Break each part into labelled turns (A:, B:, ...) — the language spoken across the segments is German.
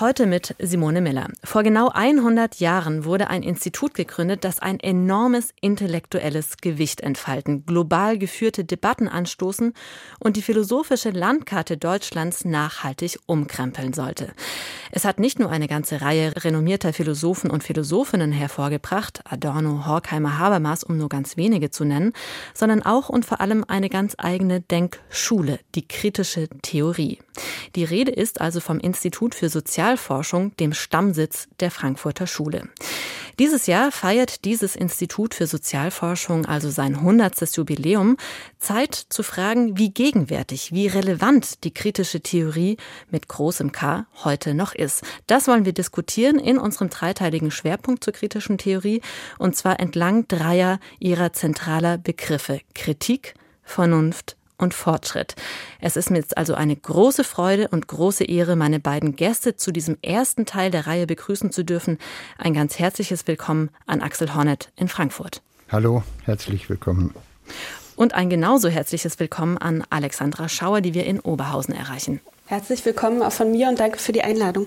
A: Heute mit Simone Miller. Vor genau 100 Jahren wurde ein Institut gegründet, das ein enormes intellektuelles Gewicht entfalten, global geführte Debatten anstoßen und die philosophische Landkarte Deutschlands nachhaltig umkrempeln sollte. Es hat nicht nur eine ganze Reihe renommierter Philosophen und Philosophinnen hervorgebracht, Adorno, Horkheimer, Habermas, um nur ganz wenige zu nennen, sondern auch und vor allem eine ganz eigene Denkschule, die kritische Theorie. Die Rede ist also vom Institut für Sozial Sozialforschung, dem Stammsitz der Frankfurter Schule. Dieses Jahr feiert dieses Institut für Sozialforschung also sein 100. Jubiläum. Zeit zu fragen, wie gegenwärtig, wie relevant die kritische Theorie mit großem K heute noch ist. Das wollen wir diskutieren in unserem dreiteiligen Schwerpunkt zur kritischen Theorie und zwar entlang dreier ihrer zentraler Begriffe Kritik, Vernunft und Fortschritt. Es ist mir jetzt also eine große Freude und große Ehre, meine beiden Gäste zu diesem ersten Teil der Reihe begrüßen zu dürfen. Ein ganz herzliches Willkommen an Axel Hornet in Frankfurt.
B: Hallo, herzlich willkommen.
A: Und ein genauso herzliches Willkommen an Alexandra Schauer, die wir in Oberhausen erreichen.
C: Herzlich willkommen auch von mir und danke für die Einladung.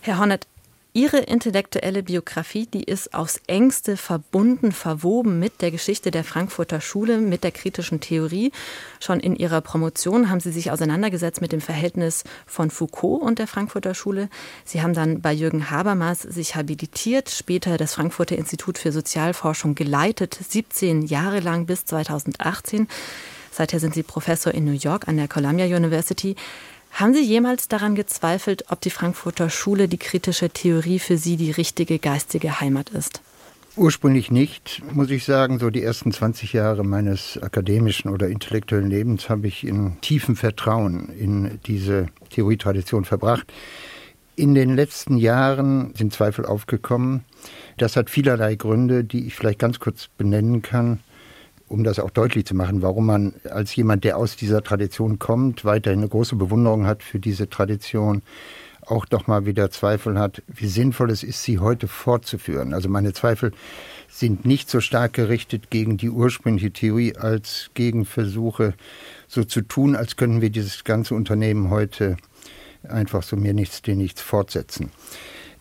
A: Herr Hornet, Ihre intellektuelle Biografie, die ist aufs engste verbunden, verwoben mit der Geschichte der Frankfurter Schule, mit der kritischen Theorie. Schon in Ihrer Promotion haben Sie sich auseinandergesetzt mit dem Verhältnis von Foucault und der Frankfurter Schule. Sie haben dann bei Jürgen Habermas sich habilitiert, später das Frankfurter Institut für Sozialforschung geleitet, 17 Jahre lang bis 2018. Seither sind Sie Professor in New York an der Columbia University. Haben Sie jemals daran gezweifelt, ob die Frankfurter Schule die kritische Theorie für Sie die richtige geistige Heimat ist?
B: Ursprünglich nicht, muss ich sagen. So die ersten 20 Jahre meines akademischen oder intellektuellen Lebens habe ich in tiefem Vertrauen in diese Theorietradition verbracht. In den letzten Jahren sind Zweifel aufgekommen. Das hat vielerlei Gründe, die ich vielleicht ganz kurz benennen kann um das auch deutlich zu machen, warum man als jemand, der aus dieser Tradition kommt, weiterhin eine große Bewunderung hat für diese Tradition, auch doch mal wieder Zweifel hat, wie sinnvoll es ist, sie heute fortzuführen. Also meine Zweifel sind nicht so stark gerichtet gegen die ursprüngliche Theorie als gegen Versuche, so zu tun, als könnten wir dieses ganze Unternehmen heute einfach so mir nichts, dir nichts fortsetzen.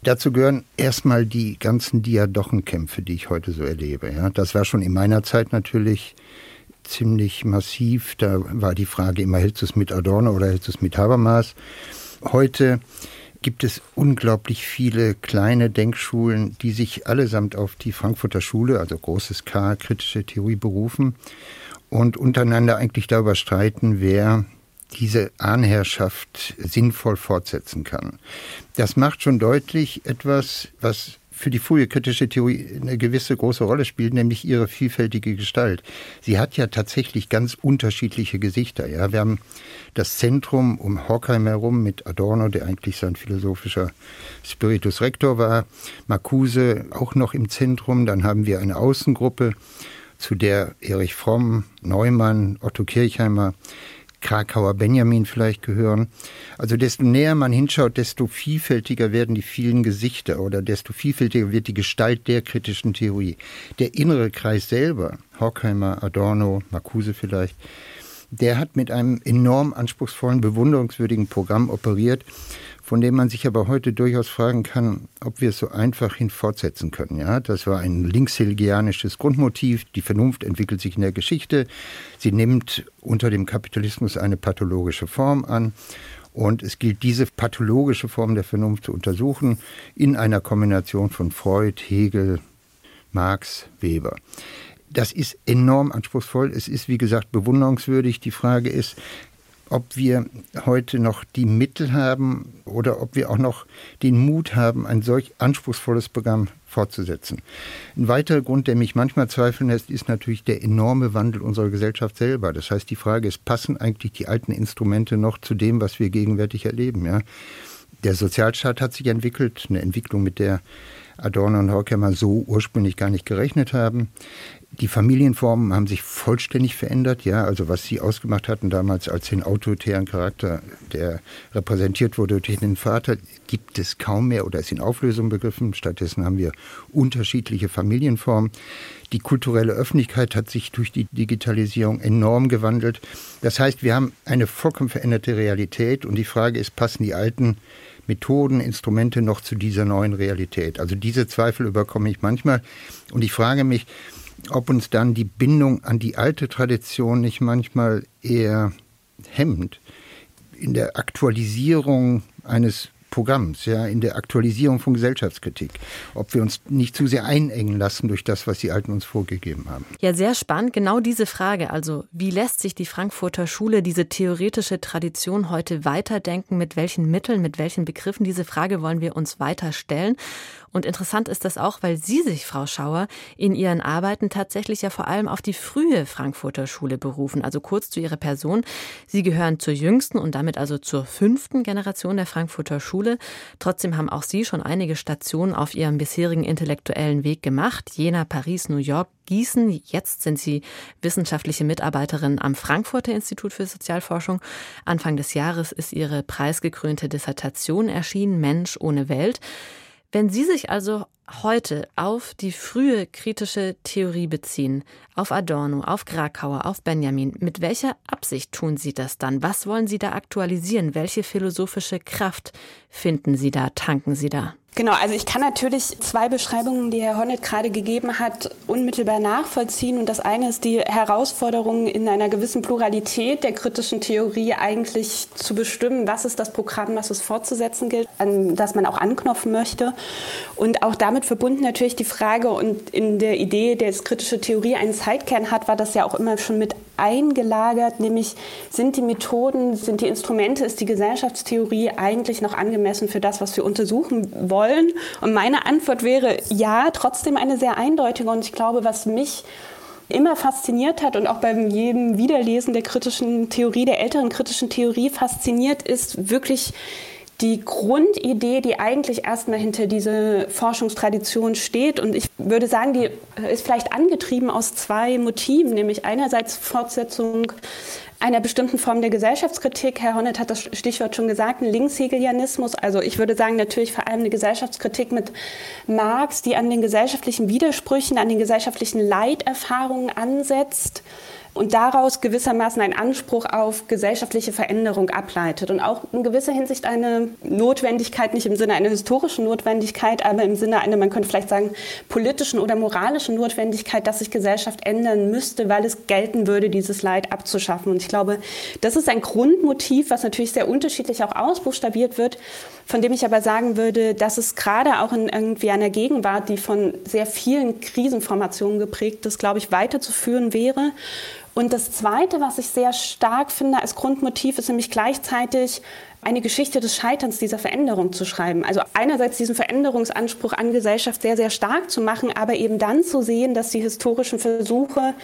B: Dazu gehören erstmal die ganzen Diadochenkämpfe, die ich heute so erlebe. Ja, das war schon in meiner Zeit natürlich ziemlich massiv. Da war die Frage immer, hältst du es mit Adorno oder hältst du es mit Habermas? Heute gibt es unglaublich viele kleine Denkschulen, die sich allesamt auf die Frankfurter Schule, also großes K, kritische Theorie berufen und untereinander eigentlich darüber streiten, wer diese Ahnherrschaft sinnvoll fortsetzen kann. Das macht schon deutlich etwas, was für die frühe kritische Theorie eine gewisse große Rolle spielt, nämlich ihre vielfältige Gestalt. Sie hat ja tatsächlich ganz unterschiedliche Gesichter. Ja, wir haben das Zentrum um Horkheim herum mit Adorno, der eigentlich sein philosophischer Spiritus Rector war, Marcuse auch noch im Zentrum. Dann haben wir eine Außengruppe, zu der Erich Fromm, Neumann, Otto Kirchheimer, Krakauer Benjamin vielleicht gehören. Also desto näher man hinschaut, desto vielfältiger werden die vielen Gesichter oder desto vielfältiger wird die Gestalt der kritischen Theorie. Der innere Kreis selber, Horkheimer, Adorno, Marcuse vielleicht, der hat mit einem enorm anspruchsvollen, bewunderungswürdigen Programm operiert, von dem man sich aber heute durchaus fragen kann, ob wir es so einfach hin fortsetzen können. Ja, das war ein linkshegelianisches Grundmotiv. Die Vernunft entwickelt sich in der Geschichte. Sie nimmt unter dem Kapitalismus eine pathologische Form an. Und es gilt, diese pathologische Form der Vernunft zu untersuchen in einer Kombination von Freud, Hegel, Marx, Weber. Das ist enorm anspruchsvoll. Es ist, wie gesagt, bewunderungswürdig. Die Frage ist, ob wir heute noch die Mittel haben oder ob wir auch noch den Mut haben, ein solch anspruchsvolles Programm fortzusetzen. Ein weiterer Grund, der mich manchmal zweifeln lässt, ist natürlich der enorme Wandel unserer Gesellschaft selber. Das heißt, die Frage ist, passen eigentlich die alten Instrumente noch zu dem, was wir gegenwärtig erleben? Ja? Der Sozialstaat hat sich entwickelt, eine Entwicklung, mit der Adorno und Horkheimer so ursprünglich gar nicht gerechnet haben. Die Familienformen haben sich vollständig verändert, ja. Also was sie ausgemacht hatten damals als den autoritären Charakter, der repräsentiert wurde durch den Vater, gibt es kaum mehr oder ist in Auflösung begriffen. Stattdessen haben wir unterschiedliche Familienformen. Die kulturelle Öffentlichkeit hat sich durch die Digitalisierung enorm gewandelt. Das heißt, wir haben eine vollkommen veränderte Realität und die Frage ist, passen die alten Methoden, Instrumente noch zu dieser neuen Realität? Also diese Zweifel überkomme ich manchmal und ich frage mich, ob uns dann die Bindung an die alte Tradition nicht manchmal eher hemmt in der Aktualisierung eines Programms, ja, in der Aktualisierung von Gesellschaftskritik, ob wir uns nicht zu sehr einengen lassen durch das, was die Alten uns vorgegeben haben.
A: Ja, sehr spannend. Genau diese Frage. Also, wie lässt sich die Frankfurter Schule diese theoretische Tradition heute weiterdenken? Mit welchen Mitteln, mit welchen Begriffen? Diese Frage wollen wir uns weiter stellen. Und interessant ist das auch, weil Sie sich, Frau Schauer, in Ihren Arbeiten tatsächlich ja vor allem auf die frühe Frankfurter Schule berufen. Also kurz zu Ihrer Person. Sie gehören zur jüngsten und damit also zur fünften Generation der Frankfurter Schule. Trotzdem haben auch Sie schon einige Stationen auf Ihrem bisherigen intellektuellen Weg gemacht. Jena, Paris, New York, Gießen. Jetzt sind Sie wissenschaftliche Mitarbeiterin am Frankfurter Institut für Sozialforschung. Anfang des Jahres ist Ihre preisgekrönte Dissertation erschienen, Mensch ohne Welt. Wenn Sie sich also heute auf die frühe kritische Theorie beziehen, auf Adorno, auf Krakauer, auf Benjamin, mit welcher Absicht tun Sie das dann? Was wollen Sie da aktualisieren? Welche philosophische Kraft finden Sie da, tanken Sie da?
C: Genau, also ich kann natürlich zwei Beschreibungen, die Herr Hornet gerade gegeben hat, unmittelbar nachvollziehen. Und das eine ist die Herausforderung, in einer gewissen Pluralität der kritischen Theorie eigentlich zu bestimmen, was ist das Programm, was es fortzusetzen gilt, an das man auch anknopfen möchte. Und auch damit verbunden natürlich die Frage, und in der Idee, dass kritische Theorie einen Zeitkern hat, war das ja auch immer schon mit eingelagert, nämlich sind die Methoden, sind die Instrumente, ist die Gesellschaftstheorie eigentlich noch angemessen für das, was wir untersuchen wollen? Wollen? Und meine Antwort wäre ja, trotzdem eine sehr eindeutige. Und ich glaube, was mich immer fasziniert hat und auch beim jedem Wiederlesen der kritischen Theorie, der älteren kritischen Theorie fasziniert, ist wirklich die Grundidee, die eigentlich erstmal hinter dieser Forschungstradition steht. Und ich würde sagen, die ist vielleicht angetrieben aus zwei Motiven, nämlich einerseits Fortsetzung einer bestimmten Form der Gesellschaftskritik. Herr Honnet hat das Stichwort schon gesagt, ein Linkshegelianismus. Also ich würde sagen, natürlich vor allem eine Gesellschaftskritik mit Marx, die an den gesellschaftlichen Widersprüchen, an den gesellschaftlichen Leiterfahrungen ansetzt und daraus gewissermaßen einen Anspruch auf gesellschaftliche Veränderung ableitet und auch in gewisser Hinsicht eine Notwendigkeit, nicht im Sinne einer historischen Notwendigkeit, aber im Sinne einer, man könnte vielleicht sagen, politischen oder moralischen Notwendigkeit, dass sich Gesellschaft ändern müsste, weil es gelten würde, dieses Leid abzuschaffen. Und ich glaube, das ist ein Grundmotiv, was natürlich sehr unterschiedlich auch ausbuchstabiert wird, von dem ich aber sagen würde, dass es gerade auch in irgendwie einer Gegenwart, die von sehr vielen Krisenformationen geprägt ist, glaube ich, weiterzuführen wäre. Und das Zweite, was ich sehr stark finde als Grundmotiv, ist nämlich gleichzeitig eine Geschichte des Scheiterns dieser Veränderung zu schreiben. Also einerseits diesen Veränderungsanspruch an Gesellschaft sehr, sehr stark zu machen, aber eben dann zu sehen, dass die historischen Versuche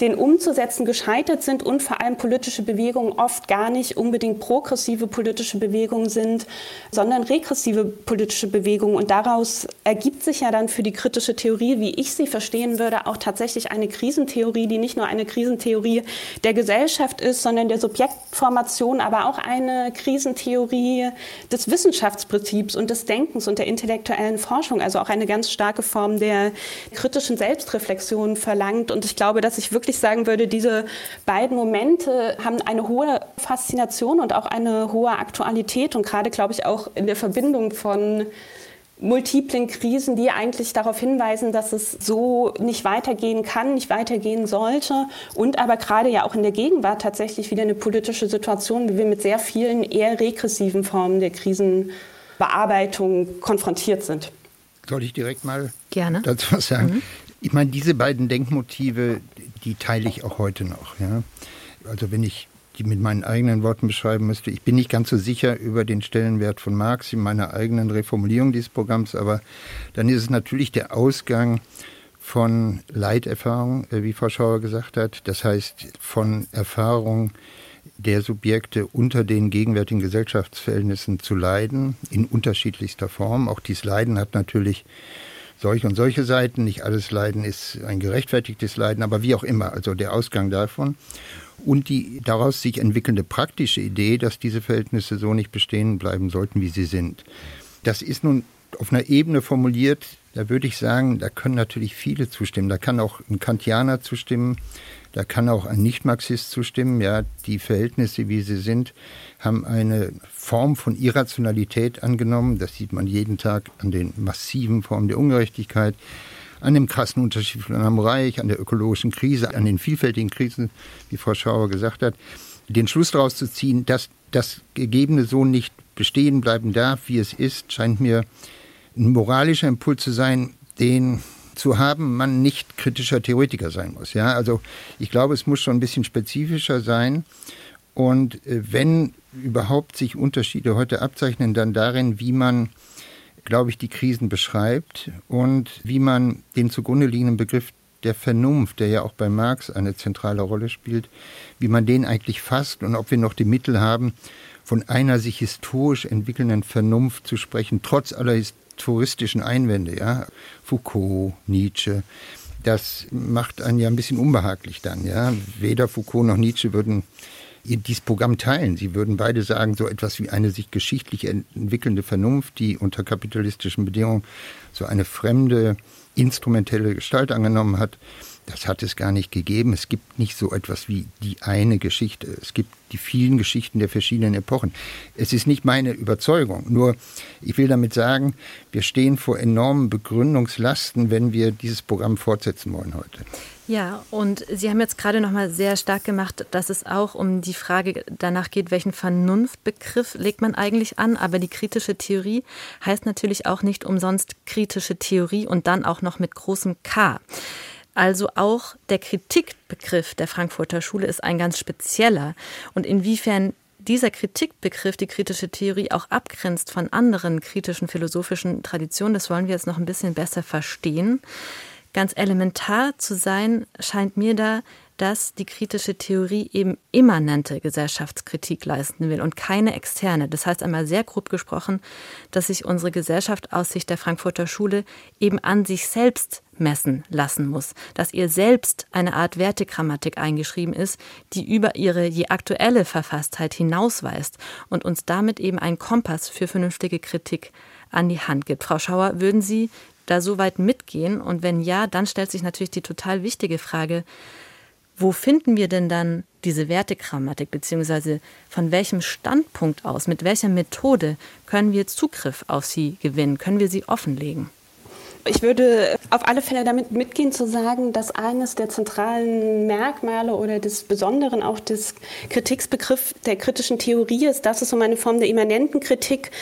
C: den umzusetzen gescheitert sind und vor allem politische Bewegungen oft gar nicht unbedingt progressive politische Bewegungen sind, sondern regressive politische Bewegungen. Und daraus ergibt sich ja dann für die kritische Theorie, wie ich sie verstehen würde, auch tatsächlich eine Krisentheorie, die nicht nur eine Krisentheorie der Gesellschaft ist, sondern der Subjektformation, aber auch eine Krisentheorie des Wissenschaftsprinzips und des Denkens und der intellektuellen Forschung, also auch eine ganz starke Form der kritischen Selbstreflexion verlangt. Und ich glaube, dass ich wirklich wirklich sagen würde, diese beiden Momente haben eine hohe Faszination und auch eine hohe Aktualität und gerade, glaube ich, auch in der Verbindung von multiplen Krisen, die eigentlich darauf hinweisen, dass es so nicht weitergehen kann, nicht weitergehen sollte und aber gerade ja auch in der Gegenwart tatsächlich wieder eine politische Situation, wie wir mit sehr vielen eher regressiven Formen der Krisenbearbeitung konfrontiert sind.
B: Soll ich direkt mal
A: Gerne.
B: dazu was sagen? Mhm. Ich meine, diese beiden Denkmotive, die teile ich auch heute noch. Ja? Also wenn ich die mit meinen eigenen Worten beschreiben müsste, ich bin nicht ganz so sicher über den Stellenwert von Marx in meiner eigenen Reformulierung dieses Programms, aber dann ist es natürlich der Ausgang von Leiterfahrung, äh, wie Frau Schauer gesagt hat, das heißt von Erfahrung der Subjekte unter den gegenwärtigen Gesellschaftsverhältnissen zu leiden, in unterschiedlichster Form. Auch dieses Leiden hat natürlich solche und solche Seiten. Nicht alles Leiden ist ein gerechtfertigtes Leiden, aber wie auch immer, also der Ausgang davon. Und die daraus sich entwickelnde praktische Idee, dass diese Verhältnisse so nicht bestehen bleiben sollten, wie sie sind. Das ist nun auf einer Ebene formuliert, da würde ich sagen, da können natürlich viele zustimmen. Da kann auch ein Kantianer zustimmen, da kann auch ein Nicht-Marxist zustimmen. Ja, die Verhältnisse, wie sie sind, haben eine Form von Irrationalität angenommen. Das sieht man jeden Tag an den massiven Formen der Ungerechtigkeit, an dem krassen Unterschied von einem Reich, an der ökologischen Krise, an den vielfältigen Krisen, wie Frau Schauer gesagt hat. Den Schluss daraus zu ziehen, dass das Gegebene so nicht bestehen bleiben darf, wie es ist, scheint mir ein moralischer Impuls zu sein, den zu haben man nicht kritischer Theoretiker sein muss. Ja, also ich glaube, es muss schon ein bisschen spezifischer sein. Und äh, wenn überhaupt sich Unterschiede heute abzeichnen, dann darin, wie man, glaube ich, die Krisen beschreibt und wie man den zugrunde liegenden Begriff der Vernunft, der ja auch bei Marx eine zentrale Rolle spielt, wie man den eigentlich fasst und ob wir noch die Mittel haben, von einer sich historisch entwickelnden Vernunft zu sprechen, trotz aller historistischen Einwände, ja, Foucault, Nietzsche. Das macht einen ja ein bisschen unbehaglich dann, ja. Weder Foucault noch Nietzsche würden dieses Programm teilen. Sie würden beide sagen, so etwas wie eine sich geschichtlich entwickelnde Vernunft, die unter kapitalistischen Bedingungen so eine fremde, instrumentelle Gestalt angenommen hat, das hat es gar nicht gegeben. Es gibt nicht so etwas wie die eine Geschichte. Es gibt die vielen Geschichten der verschiedenen Epochen. Es ist nicht meine Überzeugung. Nur, ich will damit sagen, wir stehen vor enormen Begründungslasten, wenn wir dieses Programm fortsetzen wollen heute.
A: Ja, und Sie haben jetzt gerade noch mal sehr stark gemacht, dass es auch um die Frage danach geht, welchen Vernunftbegriff legt man eigentlich an. Aber die kritische Theorie heißt natürlich auch nicht umsonst kritische Theorie und dann auch noch mit großem K. Also auch der Kritikbegriff der Frankfurter Schule ist ein ganz spezieller. Und inwiefern dieser Kritikbegriff die kritische Theorie auch abgrenzt von anderen kritischen philosophischen Traditionen, das wollen wir jetzt noch ein bisschen besser verstehen. Ganz elementar zu sein scheint mir da, dass die kritische Theorie eben immanente Gesellschaftskritik leisten will und keine externe. Das heißt einmal sehr grob gesprochen, dass sich unsere Gesellschaft aus Sicht der Frankfurter Schule eben an sich selbst messen lassen muss, dass ihr selbst eine Art Wertegrammatik eingeschrieben ist, die über ihre je aktuelle Verfasstheit hinausweist und uns damit eben einen Kompass für vernünftige Kritik an die Hand gibt. Frau Schauer, würden Sie da so weit mitgehen? Und wenn ja, dann stellt sich natürlich die total wichtige Frage, wo finden wir denn dann diese Wertegrammatik, beziehungsweise von welchem Standpunkt aus, mit welcher Methode können wir Zugriff auf sie gewinnen, können wir sie offenlegen?
C: Ich würde auf alle Fälle damit mitgehen zu sagen, dass eines der zentralen Merkmale oder des Besonderen auch des Kritiksbegriffs der kritischen Theorie ist, dass es um eine Form der immanenten Kritik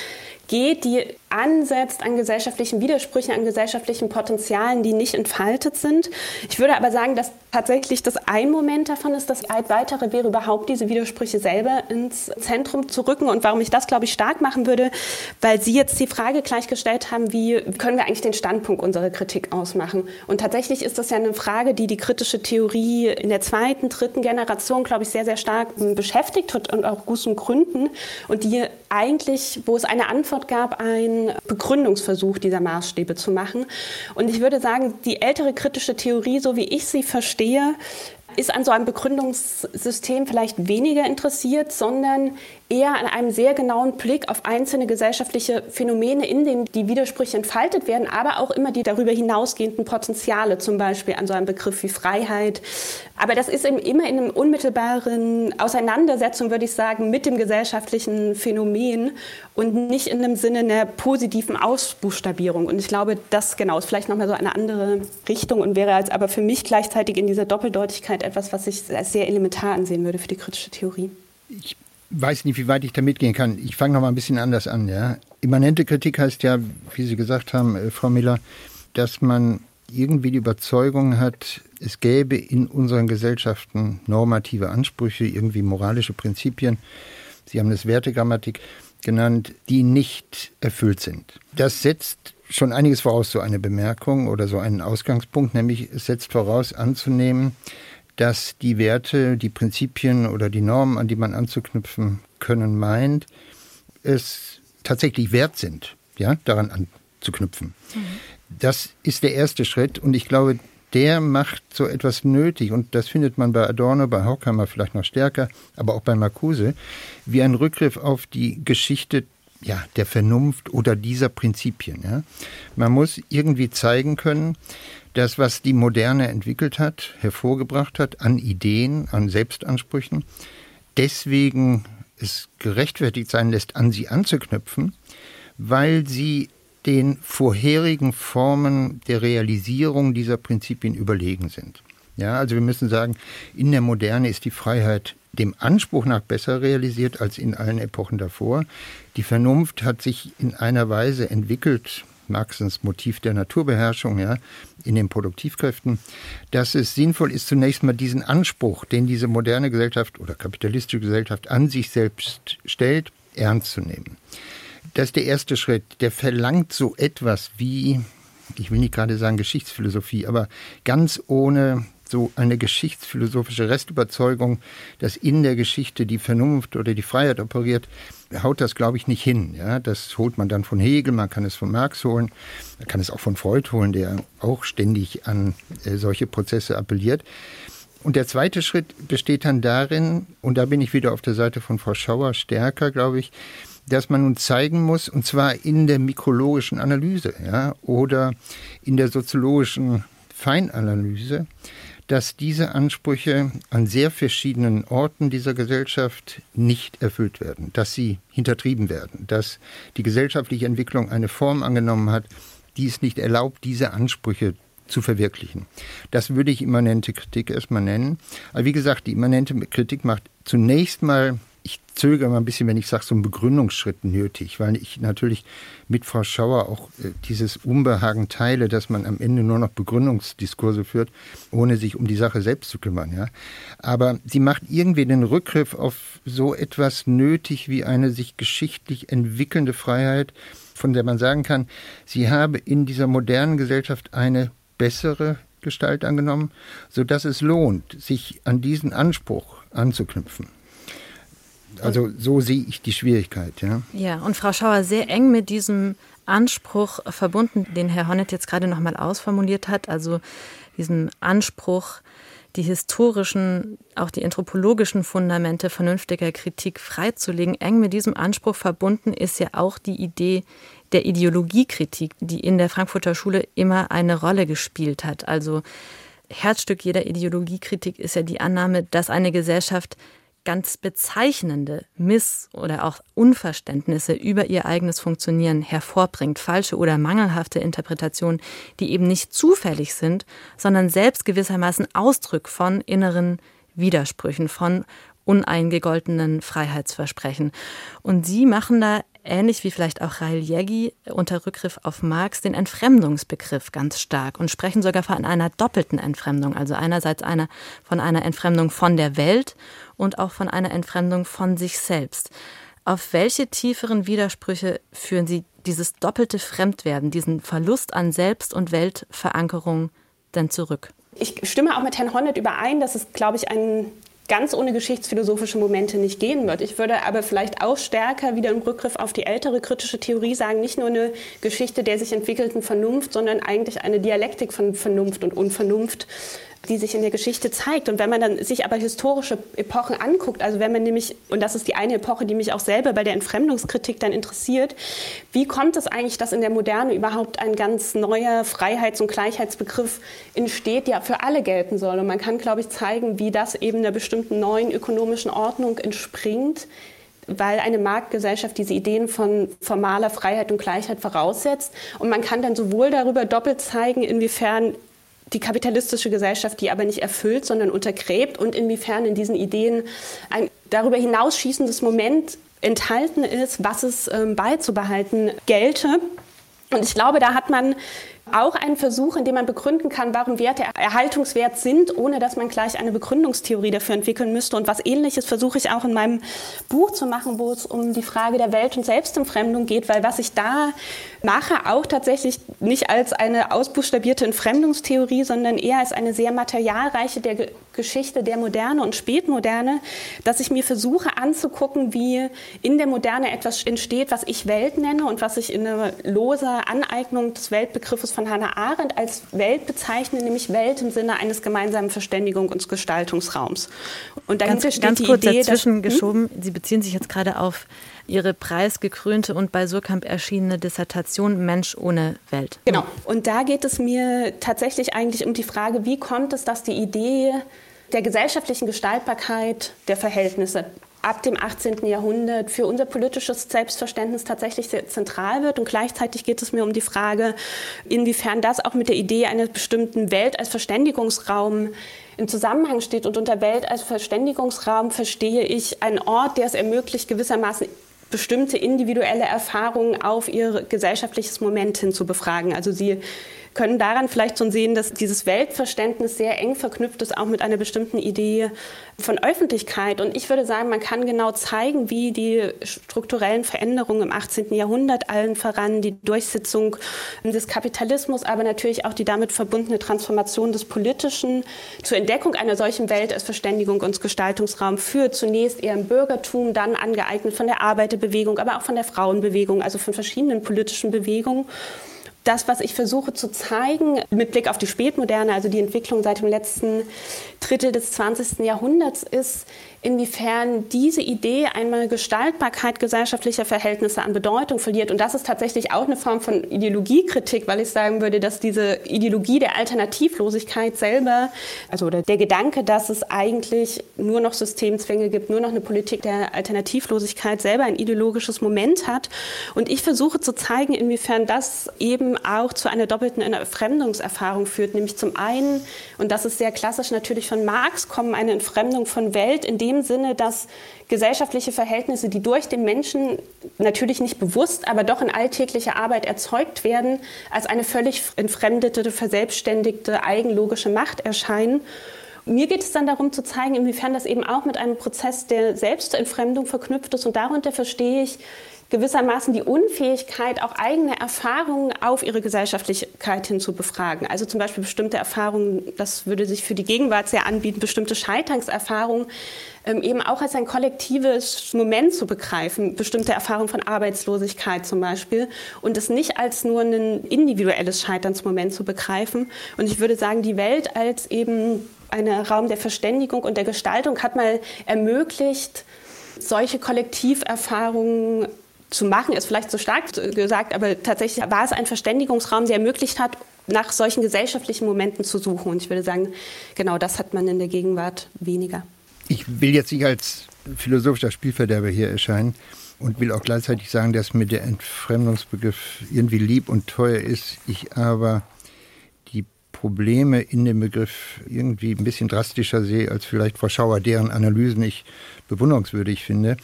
C: geht, die ansetzt an gesellschaftlichen Widersprüchen, an gesellschaftlichen Potenzialen, die nicht entfaltet sind. Ich würde aber sagen, dass tatsächlich das ein Moment davon ist. Das weitere wäre überhaupt diese Widersprüche selber ins Zentrum zu rücken. Und warum ich das, glaube ich, stark machen würde, weil Sie jetzt die Frage gleichgestellt haben, wie können wir eigentlich den Standpunkt unserer Kritik ausmachen? Und tatsächlich ist das ja eine Frage, die die kritische Theorie in der zweiten, dritten Generation, glaube ich, sehr, sehr stark beschäftigt hat und auch guten Gründen. Und die eigentlich, wo es eine Antwort gab, ein Begründungsversuch dieser Maßstäbe zu machen. Und ich würde sagen, die ältere kritische Theorie, so wie ich sie verstehe, ist an so einem Begründungssystem vielleicht weniger interessiert, sondern eher an einem sehr genauen Blick auf einzelne gesellschaftliche Phänomene, in denen die Widersprüche entfaltet werden, aber auch immer die darüber hinausgehenden Potenziale, zum Beispiel an so einem Begriff wie Freiheit. Aber das ist immer in einer unmittelbaren Auseinandersetzung, würde ich sagen, mit dem gesellschaftlichen Phänomen und nicht in dem Sinne einer positiven Ausbuchstabierung. Und ich glaube, das genau ist vielleicht nochmal so eine andere Richtung und wäre als aber für mich gleichzeitig in dieser Doppeldeutigkeit etwas, was ich als sehr elementar ansehen würde für die kritische Theorie.
B: Ich weiß nicht, wie weit ich da mitgehen kann. Ich fange noch mal ein bisschen anders an. Ja. Immanente Kritik heißt ja, wie Sie gesagt haben, äh, Frau Miller, dass man irgendwie die Überzeugung hat, es gäbe in unseren Gesellschaften normative Ansprüche, irgendwie moralische Prinzipien. Sie haben das Wertegrammatik genannt, die nicht erfüllt sind. Das setzt schon einiges voraus, so eine Bemerkung oder so einen Ausgangspunkt, nämlich es setzt voraus anzunehmen, dass die Werte, die Prinzipien oder die Normen, an die man anzuknüpfen können meint, es tatsächlich wert sind, ja, daran anzuknüpfen. Mhm. Das ist der erste Schritt und ich glaube, der macht so etwas nötig und das findet man bei Adorno, bei Horkheimer vielleicht noch stärker, aber auch bei Marcuse, wie ein Rückgriff auf die Geschichte ja, der Vernunft oder dieser Prinzipien. Ja. Man muss irgendwie zeigen können, dass was die Moderne entwickelt hat, hervorgebracht hat an Ideen, an Selbstansprüchen, deswegen es gerechtfertigt sein lässt, an sie anzuknüpfen, weil sie den vorherigen Formen der Realisierung dieser Prinzipien überlegen sind. Ja, also wir müssen sagen, in der Moderne ist die Freiheit dem Anspruch nach besser realisiert als in allen Epochen davor. Die Vernunft hat sich in einer Weise entwickelt, Marxens Motiv der Naturbeherrschung, ja, in den Produktivkräften, dass es sinnvoll ist, zunächst mal diesen Anspruch, den diese moderne Gesellschaft oder kapitalistische Gesellschaft an sich selbst stellt, ernst zu nehmen. Das ist der erste Schritt. Der verlangt so etwas wie, ich will nicht gerade sagen Geschichtsphilosophie, aber ganz ohne so eine geschichtsphilosophische Restüberzeugung, dass in der Geschichte die Vernunft oder die Freiheit operiert, haut das, glaube ich, nicht hin. Ja, das holt man dann von Hegel, man kann es von Marx holen, man kann es auch von Freud holen, der auch ständig an äh, solche Prozesse appelliert. Und der zweite Schritt besteht dann darin, und da bin ich wieder auf der Seite von Frau Schauer stärker, glaube ich, dass man nun zeigen muss, und zwar in der mikrologischen Analyse ja, oder in der soziologischen Feinanalyse, dass diese Ansprüche an sehr verschiedenen Orten dieser Gesellschaft nicht erfüllt werden, dass sie hintertrieben werden, dass die gesellschaftliche Entwicklung eine Form angenommen hat, die es nicht erlaubt, diese Ansprüche zu verwirklichen. Das würde ich immanente Kritik erstmal nennen. Aber wie gesagt, die immanente Kritik macht zunächst mal ich zögere mal ein bisschen, wenn ich sage, so einen Begründungsschritt nötig, weil ich natürlich mit Frau Schauer auch äh, dieses Unbehagen teile, dass man am Ende nur noch Begründungsdiskurse führt, ohne sich um die Sache selbst zu kümmern. Ja. Aber sie macht irgendwie den Rückgriff auf so etwas nötig wie eine sich geschichtlich entwickelnde Freiheit, von der man sagen kann, sie habe in dieser modernen Gesellschaft eine bessere Gestalt angenommen, sodass es lohnt, sich an diesen Anspruch anzuknüpfen. Also so sehe ich die Schwierigkeit. Ja,
A: ja und Frau Schauer sehr eng mit diesem Anspruch verbunden, den Herr Honnet jetzt gerade nochmal ausformuliert hat, also diesem Anspruch, die historischen, auch die anthropologischen Fundamente vernünftiger Kritik freizulegen. Eng mit diesem Anspruch verbunden ist ja auch die Idee der Ideologiekritik, die in der Frankfurter Schule immer eine Rolle gespielt hat. Also Herzstück jeder Ideologiekritik ist ja die Annahme, dass eine Gesellschaft ganz bezeichnende Miss- oder auch Unverständnisse über ihr eigenes Funktionieren hervorbringt, falsche oder mangelhafte Interpretationen, die eben nicht zufällig sind, sondern selbst gewissermaßen Ausdruck von inneren Widersprüchen, von uneingegoltenen Freiheitsversprechen. Und sie machen da ähnlich wie vielleicht auch Rail Jägi unter Rückgriff auf Marx den Entfremdungsbegriff ganz stark und sprechen sogar von einer doppelten Entfremdung, also einerseits einer, von einer Entfremdung von der Welt und auch von einer Entfremdung von sich selbst. Auf welche tieferen Widersprüche führen Sie dieses doppelte Fremdwerden, diesen Verlust an Selbst- und Weltverankerung denn zurück?
C: Ich stimme auch mit Herrn Honnet überein, dass es, glaube ich, ein ganz ohne geschichtsphilosophische Momente nicht gehen wird. Ich würde aber vielleicht auch stärker wieder im Rückgriff auf die ältere kritische Theorie sagen, nicht nur eine Geschichte der sich entwickelten Vernunft, sondern eigentlich eine Dialektik von Vernunft und Unvernunft, die sich in der Geschichte zeigt. Und wenn man dann sich aber historische Epochen anguckt, also wenn man nämlich, und das ist die eine Epoche, die mich auch selber bei der Entfremdungskritik dann interessiert, wie kommt es eigentlich, dass in der Moderne überhaupt ein ganz neuer Freiheits- und Gleichheitsbegriff entsteht, der für alle gelten soll? Und man kann, glaube ich, zeigen, wie das eben einer bestimmten neuen ökonomischen Ordnung entspringt, weil eine Marktgesellschaft diese Ideen von formaler Freiheit und Gleichheit voraussetzt. Und man kann dann sowohl darüber doppelt zeigen, inwiefern die kapitalistische Gesellschaft die aber nicht erfüllt, sondern untergräbt und inwiefern in diesen Ideen ein darüber hinausschießendes Moment enthalten ist, was es ähm, beizubehalten gelte. Und ich glaube, da hat man auch ein Versuch, in dem man begründen kann, warum Werte erhaltungswert sind, ohne dass man gleich eine Begründungstheorie dafür entwickeln müsste. Und was ähnliches versuche ich auch in meinem Buch zu machen, wo es um die Frage der Welt- und Selbstentfremdung geht, weil was ich da mache, auch tatsächlich nicht als eine ausbuchstabierte Entfremdungstheorie, sondern eher als eine sehr materialreiche der Geschichte der Moderne und Spätmoderne, dass ich mir versuche anzugucken, wie in der Moderne etwas entsteht, was ich Welt nenne und was ich in einer loser Aneignung des Weltbegriffes von von Hannah Arendt als Welt bezeichne, nämlich Welt im Sinne eines gemeinsamen Verständigung und Gestaltungsraums.
A: Und dahinter ganz, steht ganz die kurz Idee, dazwischen dass, hm? geschoben. Sie beziehen sich jetzt gerade auf Ihre preisgekrönte und bei Surkamp erschienene Dissertation Mensch ohne Welt.
C: Genau. Und da geht es mir tatsächlich eigentlich um die Frage, wie kommt es, dass die Idee der gesellschaftlichen Gestaltbarkeit der Verhältnisse ab dem 18. Jahrhundert für unser politisches Selbstverständnis tatsächlich sehr zentral wird. Und gleichzeitig geht es mir um die Frage, inwiefern das auch mit der Idee einer bestimmten Welt als Verständigungsraum im Zusammenhang steht. Und unter Welt als Verständigungsraum verstehe ich einen Ort, der es ermöglicht, gewissermaßen bestimmte individuelle Erfahrungen auf ihr gesellschaftliches Moment hin zu befragen. Also sie können daran vielleicht schon sehen, dass dieses Weltverständnis sehr eng verknüpft ist, auch mit einer bestimmten Idee von Öffentlichkeit. Und ich würde sagen, man kann genau zeigen, wie die strukturellen Veränderungen im 18. Jahrhundert, allen voran die Durchsetzung des Kapitalismus, aber natürlich auch die damit verbundene Transformation des Politischen zur Entdeckung einer solchen Welt als Verständigung und Gestaltungsraum führt. Zunächst eher im Bürgertum, dann angeeignet von der Arbeiterbewegung, aber auch von der Frauenbewegung, also von verschiedenen politischen Bewegungen das, was ich versuche zu zeigen, mit Blick auf die Spätmoderne, also die Entwicklung seit dem letzten Drittel des 20. Jahrhunderts, ist, inwiefern diese Idee einmal Gestaltbarkeit gesellschaftlicher Verhältnisse an Bedeutung verliert. Und das ist tatsächlich auch eine Form von Ideologiekritik, weil ich sagen würde, dass diese Ideologie der Alternativlosigkeit selber, also der Gedanke, dass es eigentlich nur noch Systemzwänge gibt, nur noch eine Politik der Alternativlosigkeit selber ein ideologisches Moment hat. Und ich versuche zu zeigen, inwiefern das eben auch zu einer doppelten Entfremdungserfahrung führt, nämlich zum einen, und das ist sehr klassisch natürlich von Marx, kommen eine Entfremdung von Welt, in dem dem Sinne, dass gesellschaftliche Verhältnisse, die durch den Menschen natürlich nicht bewusst, aber doch in alltäglicher Arbeit erzeugt werden, als eine völlig entfremdete, verselbstständigte, eigenlogische Macht erscheinen. Mir geht es dann darum zu zeigen, inwiefern das eben auch mit einem Prozess der Selbstentfremdung verknüpft ist. Und darunter verstehe ich gewissermaßen die Unfähigkeit, auch eigene Erfahrungen auf ihre Gesellschaftlichkeit hin zu befragen. Also zum Beispiel bestimmte Erfahrungen, das würde sich für die Gegenwart sehr anbieten, bestimmte Scheiterungserfahrungen ähm, eben auch als ein kollektives Moment zu begreifen, bestimmte Erfahrungen von Arbeitslosigkeit zum Beispiel, und es nicht als nur ein individuelles Scheiternsmoment zu begreifen. Und ich würde sagen, die Welt als eben ein Raum der Verständigung und der Gestaltung hat mal ermöglicht, solche Kollektiverfahrungen zu machen, ist vielleicht zu stark gesagt, aber tatsächlich war es ein Verständigungsraum, der ermöglicht hat, nach solchen gesellschaftlichen Momenten zu suchen. Und ich würde sagen, genau das hat man in der Gegenwart weniger.
B: Ich will jetzt nicht als philosophischer Spielverderber hier erscheinen und will auch gleichzeitig sagen, dass mir der Entfremdungsbegriff irgendwie lieb und teuer ist. Ich aber die Probleme in dem Begriff irgendwie ein bisschen drastischer sehe als vielleicht Frau Schauer, deren Analysen ich bewunderungswürdig finde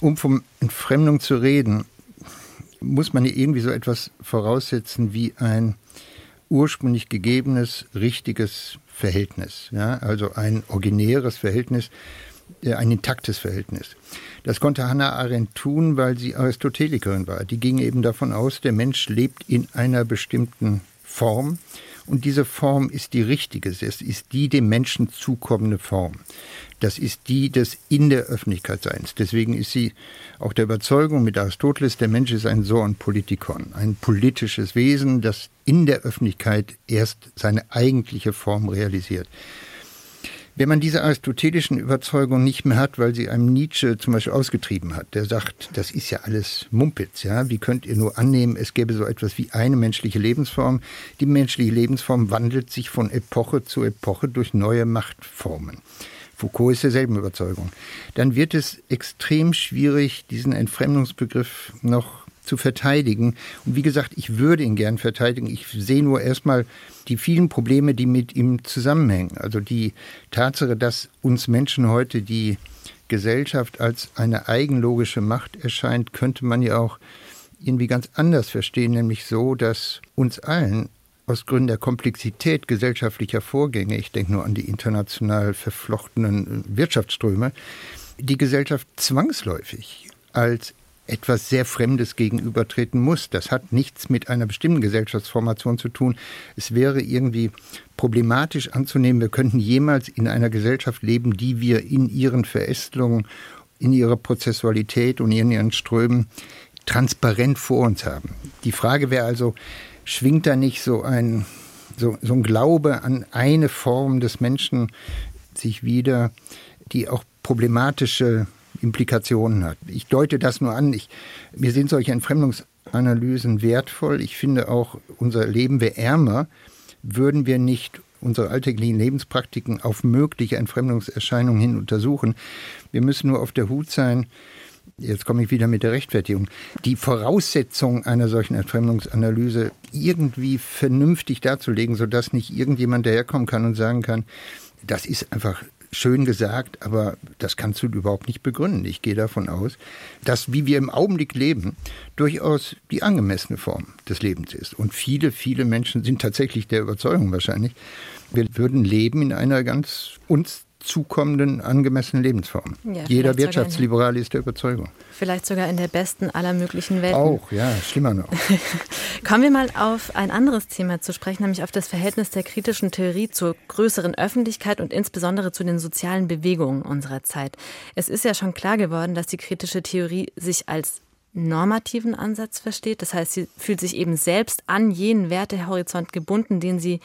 B: um von Entfremdung zu reden, muss man hier irgendwie so etwas voraussetzen wie ein ursprünglich gegebenes, richtiges Verhältnis. Ja? Also ein originäres Verhältnis, äh, ein intaktes Verhältnis. Das konnte Hannah Arendt tun, weil sie Aristotelikerin war. Die ging eben davon aus, der Mensch lebt in einer bestimmten Form und diese Form ist die richtige, es ist die dem Menschen zukommende Form das ist die des in der Öffentlichkeit Seins. Deswegen ist sie auch der Überzeugung mit Aristoteles, der Mensch ist ein Sohn Politikon, ein politisches Wesen, das in der Öffentlichkeit erst seine eigentliche Form realisiert. Wenn man diese aristotelischen Überzeugungen nicht mehr hat, weil sie einem Nietzsche zum Beispiel ausgetrieben hat, der sagt, das ist ja alles Mumpitz, ja, wie könnt ihr nur annehmen, es gäbe so etwas wie eine menschliche Lebensform. Die menschliche Lebensform wandelt sich von Epoche zu Epoche durch neue Machtformen. Foucault ist derselben Überzeugung, dann wird es extrem schwierig, diesen Entfremdungsbegriff noch zu verteidigen. Und wie gesagt, ich würde ihn gern verteidigen. Ich sehe nur erstmal die vielen Probleme, die mit ihm zusammenhängen. Also die Tatsache, dass uns Menschen heute die Gesellschaft als eine eigenlogische Macht erscheint, könnte man ja auch irgendwie ganz anders verstehen, nämlich so, dass uns allen aus Gründen der Komplexität gesellschaftlicher Vorgänge, ich denke nur an die international verflochtenen Wirtschaftsströme, die Gesellschaft zwangsläufig als etwas sehr Fremdes gegenübertreten muss. Das hat nichts mit einer bestimmten Gesellschaftsformation zu tun. Es wäre irgendwie problematisch anzunehmen, wir könnten jemals in einer Gesellschaft leben, die wir in ihren Verästelungen, in ihrer Prozessualität und in ihren Strömen transparent vor uns haben. Die Frage wäre also, schwingt da nicht so ein, so, so ein Glaube an eine Form des Menschen sich wieder, die auch problematische Implikationen hat. Ich deute das nur an. Ich, mir sind solche Entfremdungsanalysen wertvoll. Ich finde auch, unser Leben wäre ärmer, würden wir nicht unsere alltäglichen Lebenspraktiken auf mögliche Entfremdungserscheinungen hin untersuchen. Wir müssen nur auf der Hut sein, jetzt komme ich wieder mit der Rechtfertigung, die Voraussetzung einer solchen Entfremdungsanalyse irgendwie vernünftig darzulegen, sodass nicht irgendjemand daherkommen kann und sagen kann, das ist einfach schön gesagt, aber das kannst du überhaupt nicht begründen. Ich gehe davon aus, dass, wie wir im Augenblick leben, durchaus die angemessene Form des Lebens ist. Und viele, viele Menschen sind tatsächlich der Überzeugung wahrscheinlich, wir würden leben in einer ganz uns zukommenden angemessenen Lebensform. Ja, Jeder Wirtschaftsliberal ist der Überzeugung.
A: Vielleicht sogar in der besten aller möglichen Welten.
B: Auch, ja, schlimmer noch.
A: Kommen wir mal auf ein anderes Thema zu sprechen, nämlich auf das Verhältnis der kritischen Theorie zur größeren Öffentlichkeit und insbesondere zu den sozialen Bewegungen unserer Zeit. Es ist ja schon klar geworden, dass die kritische Theorie sich als normativen Ansatz versteht. Das heißt, sie fühlt sich eben selbst an jenen Wertehorizont gebunden, den sie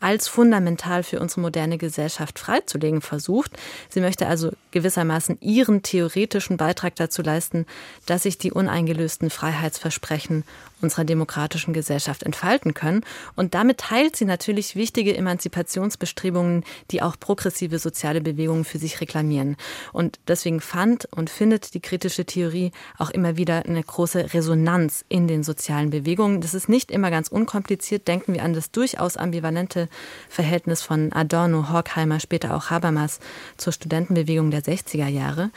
A: als fundamental für unsere moderne Gesellschaft freizulegen versucht. Sie möchte also gewissermaßen ihren theoretischen Beitrag dazu leisten, dass sich die uneingelösten Freiheitsversprechen unserer demokratischen Gesellschaft entfalten können. Und damit teilt sie natürlich wichtige Emanzipationsbestrebungen, die auch progressive soziale Bewegungen für sich reklamieren. Und deswegen fand und findet die kritische Theorie auch immer wieder eine große Resonanz in den sozialen Bewegungen. Das ist nicht immer ganz unkompliziert. Denken wir an das durchaus ambivalente Verhältnis von Adorno, Horkheimer, später auch Habermas zur Studentenbewegung der 60er Jahre.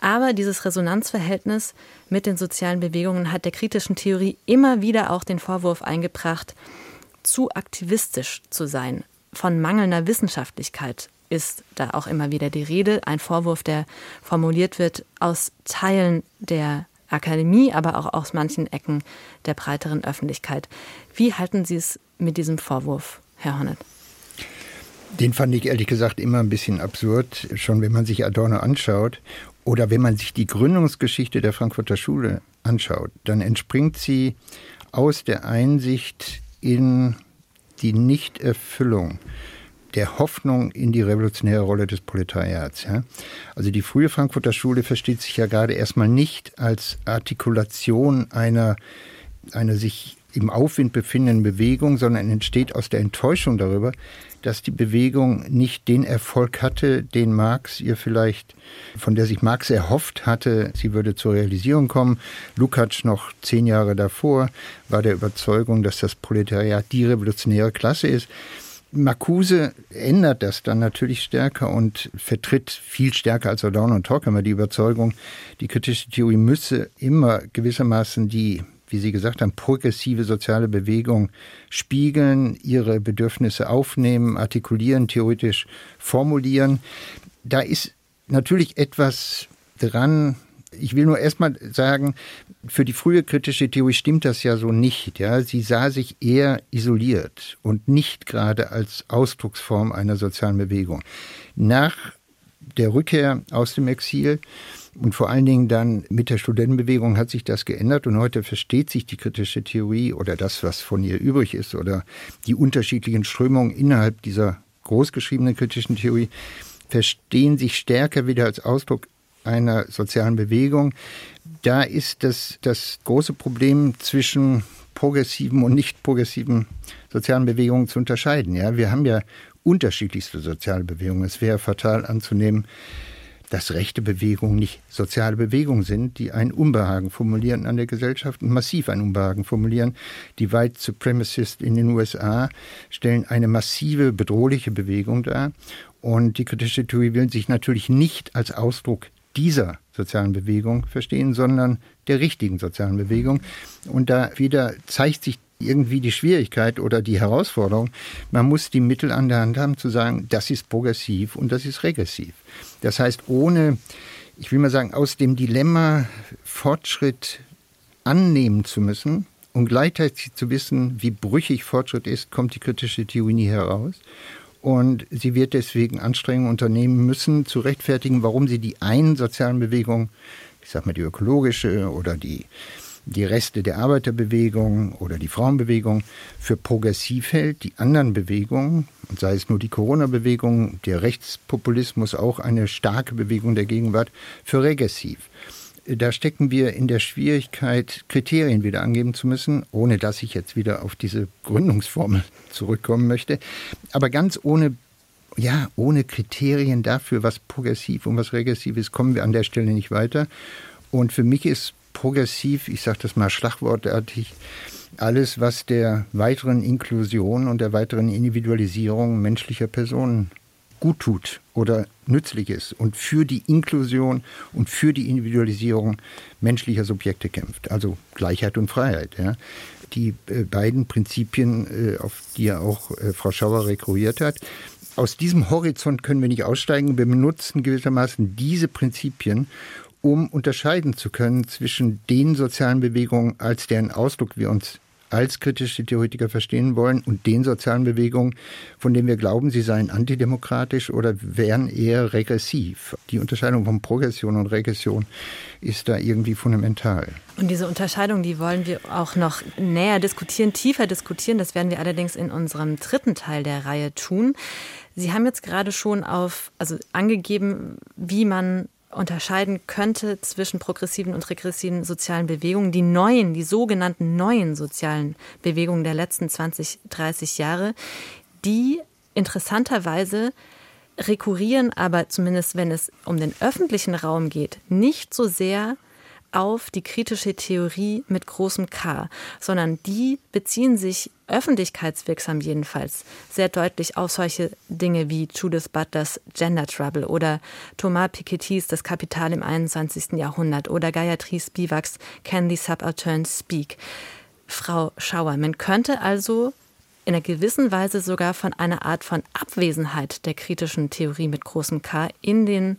A: Aber dieses Resonanzverhältnis mit den sozialen Bewegungen hat der kritischen Theorie immer wieder auch den Vorwurf eingebracht, zu aktivistisch zu sein, von mangelnder Wissenschaftlichkeit ist da auch immer wieder die Rede. Ein Vorwurf, der formuliert wird aus Teilen der Akademie, aber auch aus manchen Ecken der breiteren Öffentlichkeit. Wie halten Sie es mit diesem Vorwurf? Herr Hornet?
B: Den fand ich ehrlich gesagt immer ein bisschen absurd, schon wenn man sich Adorno anschaut oder wenn man sich die Gründungsgeschichte der Frankfurter Schule anschaut, dann entspringt sie aus der Einsicht in die Nichterfüllung der Hoffnung in die revolutionäre Rolle des Proletariats. Ja? Also die frühe Frankfurter Schule versteht sich ja gerade erstmal nicht als Artikulation einer, einer sich im Aufwind befindenden Bewegung, sondern entsteht aus der Enttäuschung darüber, dass die Bewegung nicht den Erfolg hatte, den Marx ihr vielleicht, von der sich Marx erhofft hatte, sie würde zur Realisierung kommen. Lukács noch zehn Jahre davor war der Überzeugung, dass das Proletariat die revolutionäre Klasse ist. Marcuse ändert das dann natürlich stärker und vertritt viel stärker als Adorno und Horkheimer die Überzeugung, die kritische Theorie müsse immer gewissermaßen die wie Sie gesagt haben, progressive soziale Bewegung spiegeln, ihre Bedürfnisse aufnehmen, artikulieren, theoretisch formulieren. Da ist natürlich etwas dran. Ich will nur erstmal sagen, für die frühe kritische Theorie stimmt das ja so nicht. Ja, sie sah sich eher isoliert und nicht gerade als Ausdrucksform einer sozialen Bewegung. Nach der Rückkehr aus dem Exil und vor allen Dingen dann mit der Studentenbewegung hat sich das geändert und heute versteht sich die kritische Theorie oder das, was von ihr übrig ist oder die unterschiedlichen Strömungen innerhalb dieser großgeschriebenen kritischen Theorie verstehen sich stärker wieder als Ausdruck einer sozialen Bewegung. Da ist das, das große Problem zwischen progressiven und nicht progressiven sozialen Bewegungen zu unterscheiden. Ja, wir haben ja unterschiedlichste soziale Bewegungen. Es wäre fatal anzunehmen, dass rechte Bewegungen nicht soziale Bewegungen sind, die ein Unbehagen formulieren an der Gesellschaft und massiv ein Unbehagen formulieren. Die White Supremacists in den USA stellen eine massive, bedrohliche Bewegung dar. Und die kritische Theorie will sich natürlich nicht als Ausdruck dieser sozialen Bewegung verstehen, sondern der richtigen sozialen Bewegung. Und da wieder zeigt sich irgendwie die Schwierigkeit oder die Herausforderung, man muss die Mittel an der Hand haben zu sagen, das ist progressiv und das ist regressiv. Das heißt, ohne, ich will mal sagen, aus dem Dilemma Fortschritt annehmen zu müssen und gleichzeitig zu wissen, wie brüchig Fortschritt ist, kommt die kritische Theorie nie heraus. Und sie wird deswegen Anstrengungen unternehmen müssen, zu rechtfertigen, warum sie die einen sozialen Bewegungen, ich sag mal die ökologische oder die die Reste der Arbeiterbewegung oder die Frauenbewegung für progressiv hält, die anderen Bewegungen, sei es nur die Corona-Bewegung, der Rechtspopulismus, auch eine starke Bewegung der Gegenwart, für regressiv. Da stecken wir in der Schwierigkeit, Kriterien wieder angeben zu müssen, ohne dass ich jetzt wieder auf diese Gründungsformel zurückkommen möchte, aber ganz ohne ja, ohne Kriterien dafür, was progressiv und was regressiv ist, kommen wir an der Stelle nicht weiter. Und für mich ist progressiv, ich sage das mal schlagwortartig, alles, was der weiteren Inklusion und der weiteren Individualisierung menschlicher Personen gut tut oder nützlich ist und für die Inklusion und für die Individualisierung menschlicher Subjekte kämpft. Also Gleichheit und Freiheit. Ja. Die äh, beiden Prinzipien, äh, auf die ja auch äh, Frau Schauer rekurriert hat. Aus diesem Horizont können wir nicht aussteigen. Wir benutzen gewissermaßen diese Prinzipien, um unterscheiden zu können zwischen den sozialen Bewegungen, als deren Ausdruck wir uns als kritische Theoretiker verstehen wollen und den sozialen Bewegungen, von denen wir glauben, sie seien antidemokratisch oder wären eher regressiv. Die Unterscheidung von Progression und Regression ist da irgendwie fundamental.
A: Und diese Unterscheidung, die wollen wir auch noch näher diskutieren, tiefer diskutieren. Das werden wir allerdings in unserem dritten Teil der Reihe tun. Sie haben jetzt gerade schon auf, also angegeben, wie man unterscheiden könnte zwischen progressiven und regressiven sozialen Bewegungen. Die neuen, die sogenannten neuen sozialen Bewegungen der letzten 20, 30 Jahre, die interessanterweise rekurrieren aber zumindest, wenn es um den öffentlichen Raum geht, nicht so sehr auf die kritische Theorie mit großem K, sondern die beziehen sich öffentlichkeitswirksam jedenfalls sehr deutlich auf solche Dinge wie Judith Butlers Gender Trouble oder Thomas Piketty's Das Kapital im 21. Jahrhundert oder Gayatri Spivaks Can the Subaltern Speak. Frau Schauer, man könnte also in einer gewissen Weise sogar von einer Art von Abwesenheit der kritischen Theorie mit großem K in den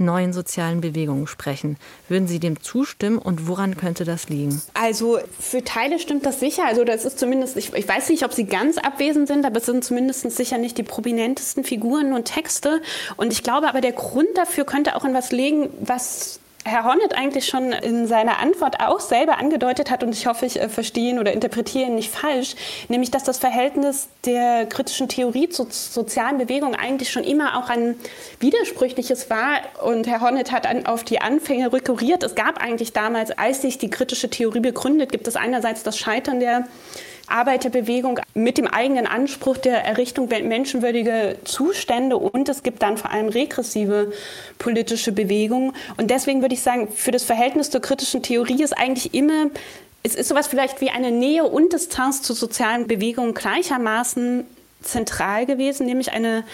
A: neuen sozialen Bewegungen sprechen. Würden Sie dem zustimmen und woran könnte das liegen?
C: Also für Teile stimmt das sicher. Also das ist zumindest, ich, ich weiß nicht, ob sie ganz abwesend sind, aber es sind zumindest sicher nicht die prominentesten Figuren und Texte. Und ich glaube aber, der Grund dafür könnte auch in was liegen, was Herr Hornet eigentlich schon in seiner Antwort auch selber angedeutet hat, und ich hoffe, ich äh, verstehe ihn oder interpretiere ihn nicht falsch, nämlich, dass das Verhältnis der kritischen Theorie zur sozialen Bewegung eigentlich schon immer auch ein widersprüchliches war. Und Herr Hornet hat an, auf die Anfänge rekurriert. Es gab eigentlich damals, als sich die kritische Theorie begründet, gibt es einerseits das Scheitern der Arbeiterbewegung mit dem eigenen Anspruch der Errichtung menschenwürdiger Zustände und es gibt dann vor allem regressive politische Bewegungen. Und deswegen würde ich sagen, für das Verhältnis zur kritischen Theorie ist eigentlich immer es ist sowas vielleicht wie eine Nähe und Distanz zu sozialen Bewegungen gleichermaßen zentral gewesen, nämlich eine,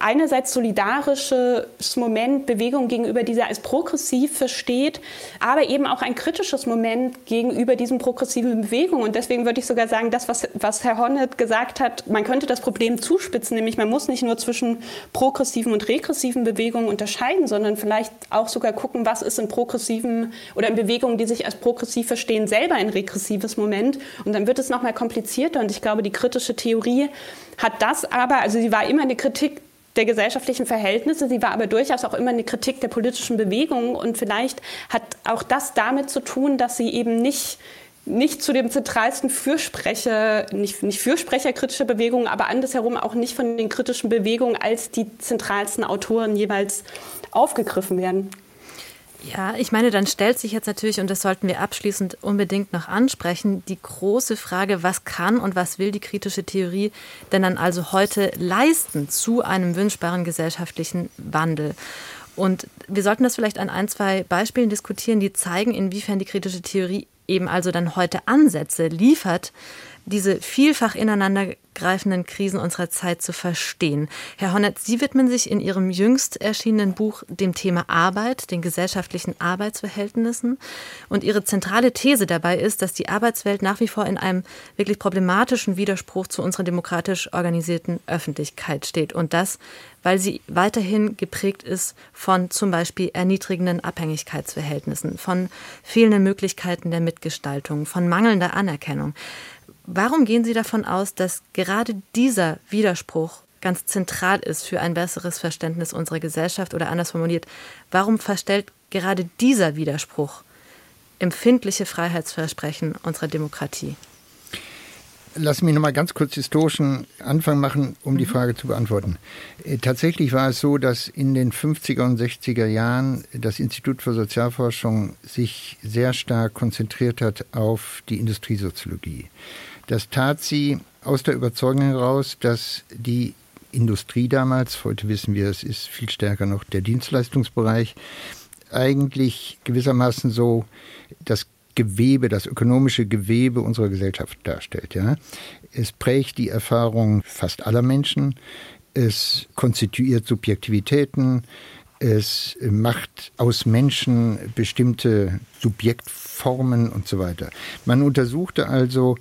C: einerseits solidarisches Moment, Bewegung gegenüber dieser als progressiv versteht, aber eben auch ein kritisches Moment gegenüber diesen progressiven Bewegungen. Und deswegen würde ich sogar sagen, das, was, was Herr Hornet gesagt hat, man könnte das Problem zuspitzen, nämlich man muss nicht nur zwischen progressiven und regressiven Bewegungen unterscheiden, sondern vielleicht auch sogar gucken, was ist in progressiven oder in Bewegungen, die sich als progressiv verstehen, selber ein regressives Moment. Und dann wird es nochmal komplizierter. Und ich glaube, die kritische Theorie hat das aber, also sie war immer eine Kritik der gesellschaftlichen Verhältnisse. Sie war aber durchaus auch immer eine Kritik der politischen Bewegung. Und vielleicht hat auch das damit zu tun, dass sie eben nicht nicht zu dem zentralsten Fürsprecher, nicht, nicht Fürsprecher kritischer Bewegungen, aber andersherum auch nicht von den kritischen Bewegungen als die zentralsten Autoren jeweils aufgegriffen werden.
A: Ja, ich meine, dann stellt sich jetzt natürlich, und das sollten wir abschließend unbedingt noch ansprechen, die große Frage, was kann und was will die kritische Theorie denn dann also heute leisten zu einem wünschbaren gesellschaftlichen Wandel? Und wir sollten das vielleicht an ein, zwei Beispielen diskutieren, die zeigen, inwiefern die kritische Theorie eben also dann heute Ansätze liefert, diese vielfach ineinandergreifenden Krisen unserer Zeit zu verstehen. Herr Honnert, Sie widmen sich in Ihrem jüngst erschienenen Buch dem Thema Arbeit, den gesellschaftlichen Arbeitsverhältnissen. Und Ihre zentrale These dabei ist, dass die Arbeitswelt nach wie vor in einem wirklich problematischen Widerspruch zu unserer demokratisch organisierten Öffentlichkeit steht. Und das, weil sie weiterhin geprägt ist von zum Beispiel erniedrigenden Abhängigkeitsverhältnissen, von fehlenden Möglichkeiten der Mitgestaltung, von mangelnder Anerkennung. Warum gehen Sie davon aus, dass gerade dieser Widerspruch ganz zentral ist für ein besseres Verständnis unserer Gesellschaft oder anders formuliert, warum verstellt gerade dieser Widerspruch empfindliche Freiheitsversprechen unserer Demokratie?
B: Lass mich noch mal ganz kurz historischen Anfang machen, um die mhm. Frage zu beantworten. Äh, tatsächlich war es so, dass in den 50er und 60er Jahren das Institut für Sozialforschung sich sehr stark konzentriert hat auf die Industriesoziologie. Das tat sie aus der Überzeugung heraus, dass die Industrie damals, heute wissen wir, es ist viel stärker noch der Dienstleistungsbereich, eigentlich gewissermaßen so das Gewebe, das ökonomische Gewebe unserer Gesellschaft darstellt. Ja. Es prägt die Erfahrung fast aller Menschen, es konstituiert Subjektivitäten, es macht aus Menschen bestimmte Subjektformen und so weiter. Man untersuchte also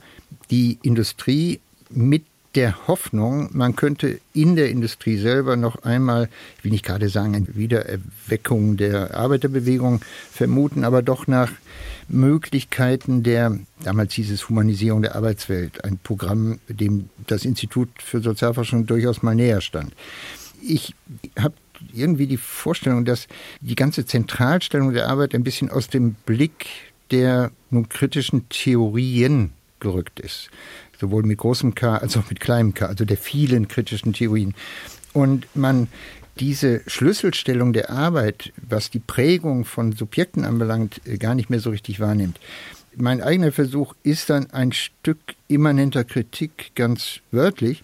B: die Industrie mit der Hoffnung, man könnte in der Industrie selber noch einmal, ich nicht gerade sagen, eine Wiedererweckung der Arbeiterbewegung vermuten, aber doch nach Möglichkeiten der, damals hieß es Humanisierung der Arbeitswelt, ein Programm, dem das Institut für Sozialforschung durchaus mal näher stand. Ich habe irgendwie die Vorstellung, dass die ganze Zentralstellung der Arbeit ein bisschen aus dem Blick der nun kritischen Theorien gerückt ist sowohl mit großem K als auch mit kleinem K, also der vielen kritischen Theorien. Und man diese Schlüsselstellung der Arbeit, was die Prägung von Subjekten anbelangt, äh, gar nicht mehr so richtig wahrnimmt. Mein eigener Versuch ist dann ein Stück immanenter Kritik, ganz wörtlich,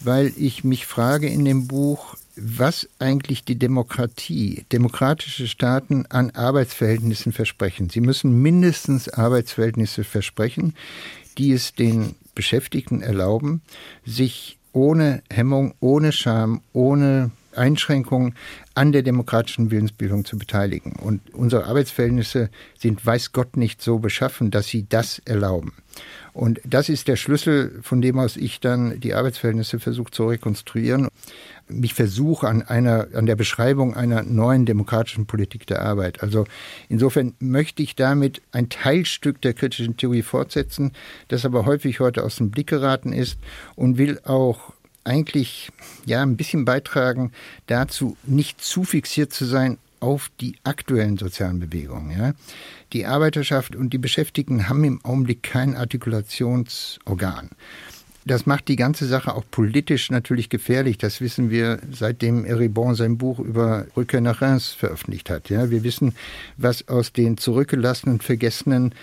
B: weil ich mich frage in dem Buch, was eigentlich die Demokratie, demokratische Staaten an Arbeitsverhältnissen versprechen. Sie müssen mindestens Arbeitsverhältnisse versprechen, die es den Beschäftigten erlauben, sich ohne Hemmung, ohne Scham, ohne Einschränkungen an der demokratischen Willensbildung zu beteiligen. Und unsere Arbeitsverhältnisse sind, weiß Gott, nicht so beschaffen, dass sie das erlauben. Und das ist der Schlüssel, von dem aus ich dann die Arbeitsverhältnisse versuche zu rekonstruieren. Mich versuche an einer, an der Beschreibung einer neuen demokratischen Politik der Arbeit. Also insofern möchte ich damit ein Teilstück der kritischen Theorie fortsetzen, das aber häufig heute aus dem Blick geraten ist und will auch eigentlich ja ein bisschen beitragen dazu, nicht zu fixiert zu sein auf die aktuellen sozialen Bewegungen. Ja. Die Arbeiterschaft und die Beschäftigten haben im Augenblick kein Artikulationsorgan. Das macht die ganze Sache auch politisch natürlich gefährlich. Das wissen wir, seitdem Eribon sein Buch über Rückkehr nach Reims veröffentlicht hat. Ja, wir wissen, was aus den zurückgelassenen, vergessenen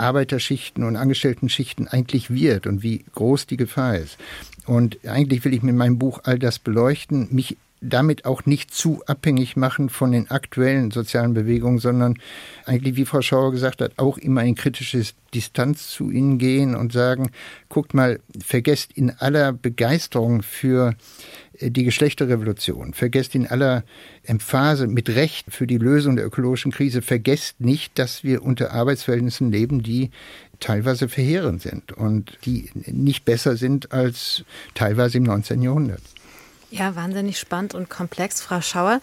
B: Arbeiterschichten und Angestellten-Schichten eigentlich wird und wie groß die Gefahr ist. Und eigentlich will ich mit meinem Buch all das beleuchten, mich damit auch nicht zu abhängig machen von den aktuellen sozialen Bewegungen, sondern eigentlich, wie Frau Schauer gesagt hat, auch immer in kritische Distanz zu ihnen gehen und sagen, guckt mal, vergesst in aller Begeisterung für äh, die Geschlechterrevolution, vergesst in aller Emphase mit Recht für die Lösung der ökologischen Krise, vergesst nicht, dass wir unter Arbeitsverhältnissen leben, die teilweise verheerend sind und die nicht besser sind als teilweise im 19. Jahrhundert.
A: Ja, wahnsinnig spannend und komplex, Frau Schauer.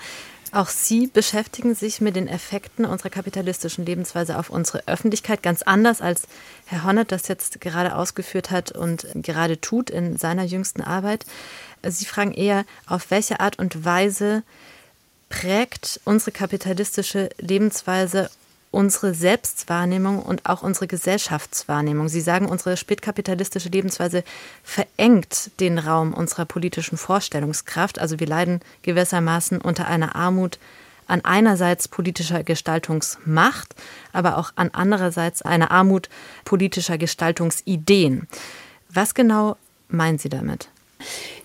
A: Auch Sie beschäftigen sich mit den Effekten unserer kapitalistischen Lebensweise auf unsere Öffentlichkeit ganz anders, als Herr Honneth das jetzt gerade ausgeführt hat und gerade tut in seiner jüngsten Arbeit. Sie fragen eher, auf welche Art und Weise prägt unsere kapitalistische Lebensweise unsere Selbstwahrnehmung und auch unsere Gesellschaftswahrnehmung. Sie sagen, unsere spätkapitalistische Lebensweise verengt den Raum unserer politischen Vorstellungskraft. Also wir leiden gewissermaßen unter einer Armut an einerseits politischer Gestaltungsmacht, aber auch an andererseits einer Armut politischer Gestaltungsideen. Was genau meinen Sie damit?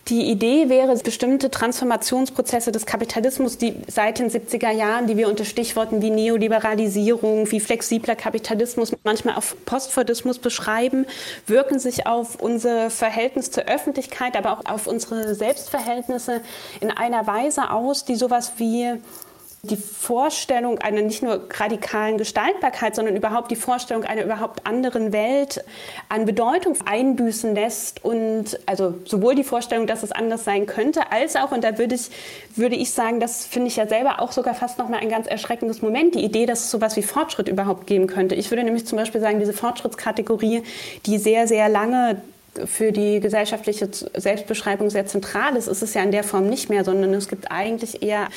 C: Die Idee wäre, bestimmte Transformationsprozesse des Kapitalismus, die seit den 70er Jahren, die wir unter Stichworten wie Neoliberalisierung, wie flexibler Kapitalismus, manchmal auf Postfordismus beschreiben, wirken sich auf unser Verhältnis zur Öffentlichkeit, aber auch auf unsere Selbstverhältnisse in einer Weise aus, die sowas wie die Vorstellung einer nicht nur radikalen Gestaltbarkeit, sondern überhaupt die Vorstellung einer überhaupt anderen Welt an Bedeutung einbüßen lässt und also sowohl die Vorstellung, dass es anders sein könnte, als auch, und da würde ich, würde ich sagen, das finde ich ja selber auch sogar fast nochmal ein ganz erschreckendes Moment, die Idee, dass es sowas wie Fortschritt überhaupt geben könnte. Ich würde nämlich zum Beispiel sagen, diese Fortschrittskategorie, die sehr, sehr lange für die gesellschaftliche Selbstbeschreibung sehr zentral ist, ist es ja in der Form nicht mehr, sondern es gibt eigentlich eher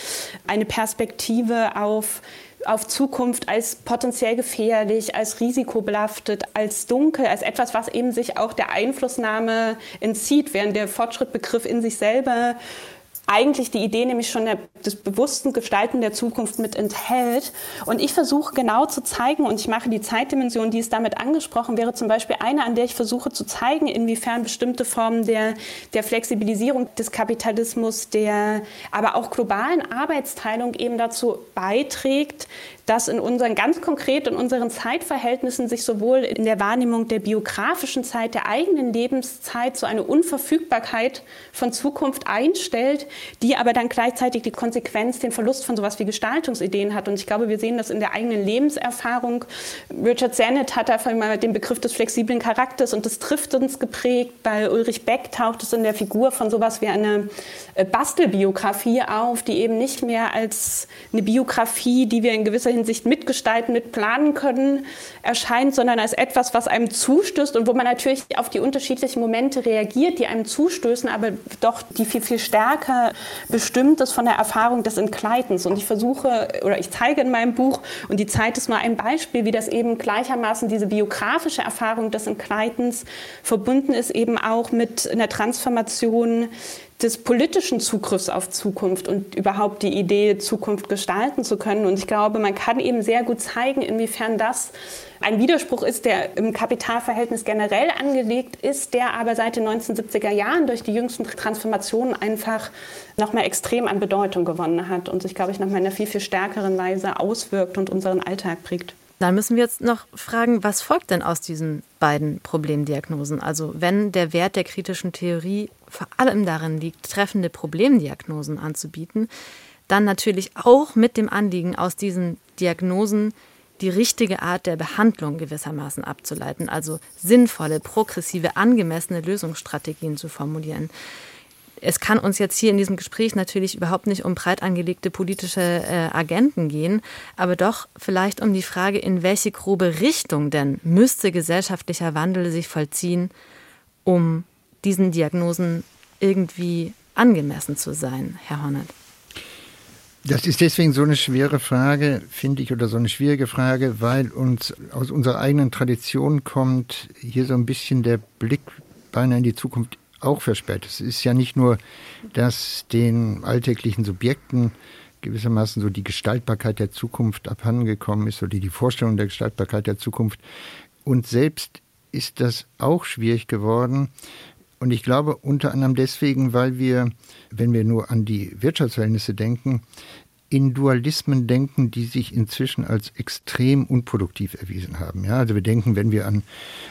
C: eine Perspektive auf auf Zukunft als potenziell gefährlich, als risikobelastet, als dunkel, als etwas, was eben sich auch der Einflussnahme entzieht, während der Fortschrittbegriff in sich selber eigentlich die Idee nämlich schon der, des bewussten Gestalten der Zukunft mit enthält. Und ich versuche genau zu zeigen, und ich mache die Zeitdimension, die ist damit angesprochen, wäre zum Beispiel eine, an der ich versuche zu zeigen, inwiefern bestimmte Formen der, der Flexibilisierung des Kapitalismus, der aber auch globalen Arbeitsteilung eben dazu beiträgt, dass in unseren ganz konkret in unseren Zeitverhältnissen sich sowohl in der Wahrnehmung der biografischen Zeit, der eigenen Lebenszeit so eine Unverfügbarkeit von Zukunft einstellt, die aber dann gleichzeitig die Konsequenz, den Verlust von sowas wie Gestaltungsideen hat. Und ich glaube, wir sehen das in der eigenen Lebenserfahrung. Richard Sennett hat dafür mal den Begriff des flexiblen Charakters und des Triftens geprägt. Bei Ulrich Beck taucht es in der Figur von sowas wie eine äh, Bastelbiografie auf, die eben nicht mehr als eine Biografie, die wir in gewisser Hinsicht mitgestalten, mitplanen können, erscheint, sondern als etwas, was einem zustößt und wo man natürlich auf die unterschiedlichen Momente reagiert, die einem zustößen, aber doch die viel, viel stärker bestimmt ist von der Erfahrung des Entgleitens. Und ich versuche, oder ich zeige in meinem Buch, und die Zeit ist mal ein Beispiel, wie das eben gleichermaßen diese biografische Erfahrung des Entgleitens verbunden ist, eben auch mit einer Transformation des politischen Zugriffs auf Zukunft und überhaupt die Idee, Zukunft gestalten zu können. Und ich glaube, man kann eben sehr gut zeigen, inwiefern das ein Widerspruch ist, der im Kapitalverhältnis generell angelegt ist, der aber seit den 1970er Jahren durch die jüngsten Transformationen einfach nochmal extrem an Bedeutung gewonnen hat und sich, glaube ich, nochmal in einer viel, viel stärkeren Weise auswirkt und unseren Alltag prägt.
A: Dann müssen wir jetzt noch fragen, was folgt denn aus diesen beiden Problemdiagnosen? Also wenn der Wert der kritischen Theorie vor allem darin liegt, treffende Problemdiagnosen anzubieten, dann natürlich auch mit dem Anliegen, aus diesen Diagnosen die richtige Art der Behandlung gewissermaßen abzuleiten, also sinnvolle, progressive, angemessene Lösungsstrategien zu formulieren. Es kann uns jetzt hier in diesem Gespräch natürlich überhaupt nicht um breit angelegte politische äh, Agenten gehen, aber doch vielleicht um die Frage, in welche grobe Richtung denn müsste gesellschaftlicher Wandel sich vollziehen, um diesen Diagnosen irgendwie angemessen zu sein, Herr Hornet.
B: Das ist deswegen so eine schwere Frage, finde ich, oder so eine schwierige Frage, weil uns aus unserer eigenen Tradition kommt hier so ein bisschen der Blick beinahe in die Zukunft auch versperrt. Es ist ja nicht nur, dass den alltäglichen Subjekten gewissermaßen so die Gestaltbarkeit der Zukunft abhandengekommen ist oder die Vorstellung der Gestaltbarkeit der Zukunft. Und selbst ist das auch schwierig geworden. Und ich glaube unter anderem deswegen, weil wir, wenn wir nur an die Wirtschaftsverhältnisse denken, in Dualismen denken, die sich inzwischen als extrem unproduktiv erwiesen haben. Ja, also wir denken, wenn wir an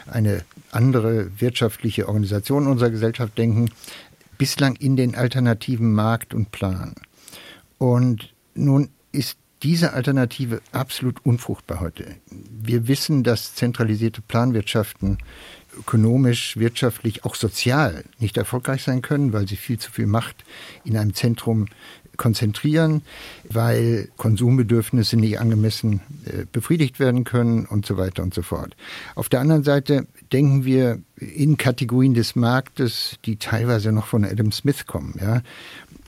B: eine andere wirtschaftliche Organisation unserer Gesellschaft denken, bislang in den alternativen Markt und Plan. Und nun ist diese Alternative absolut unfruchtbar heute. Wir wissen, dass zentralisierte Planwirtschaften ökonomisch, wirtschaftlich, auch sozial nicht erfolgreich sein können, weil sie viel zu viel Macht in einem Zentrum konzentrieren, weil Konsumbedürfnisse nicht angemessen äh, befriedigt werden können und so weiter und so fort. Auf der anderen Seite denken wir in Kategorien des Marktes, die teilweise noch von Adam Smith kommen, ja,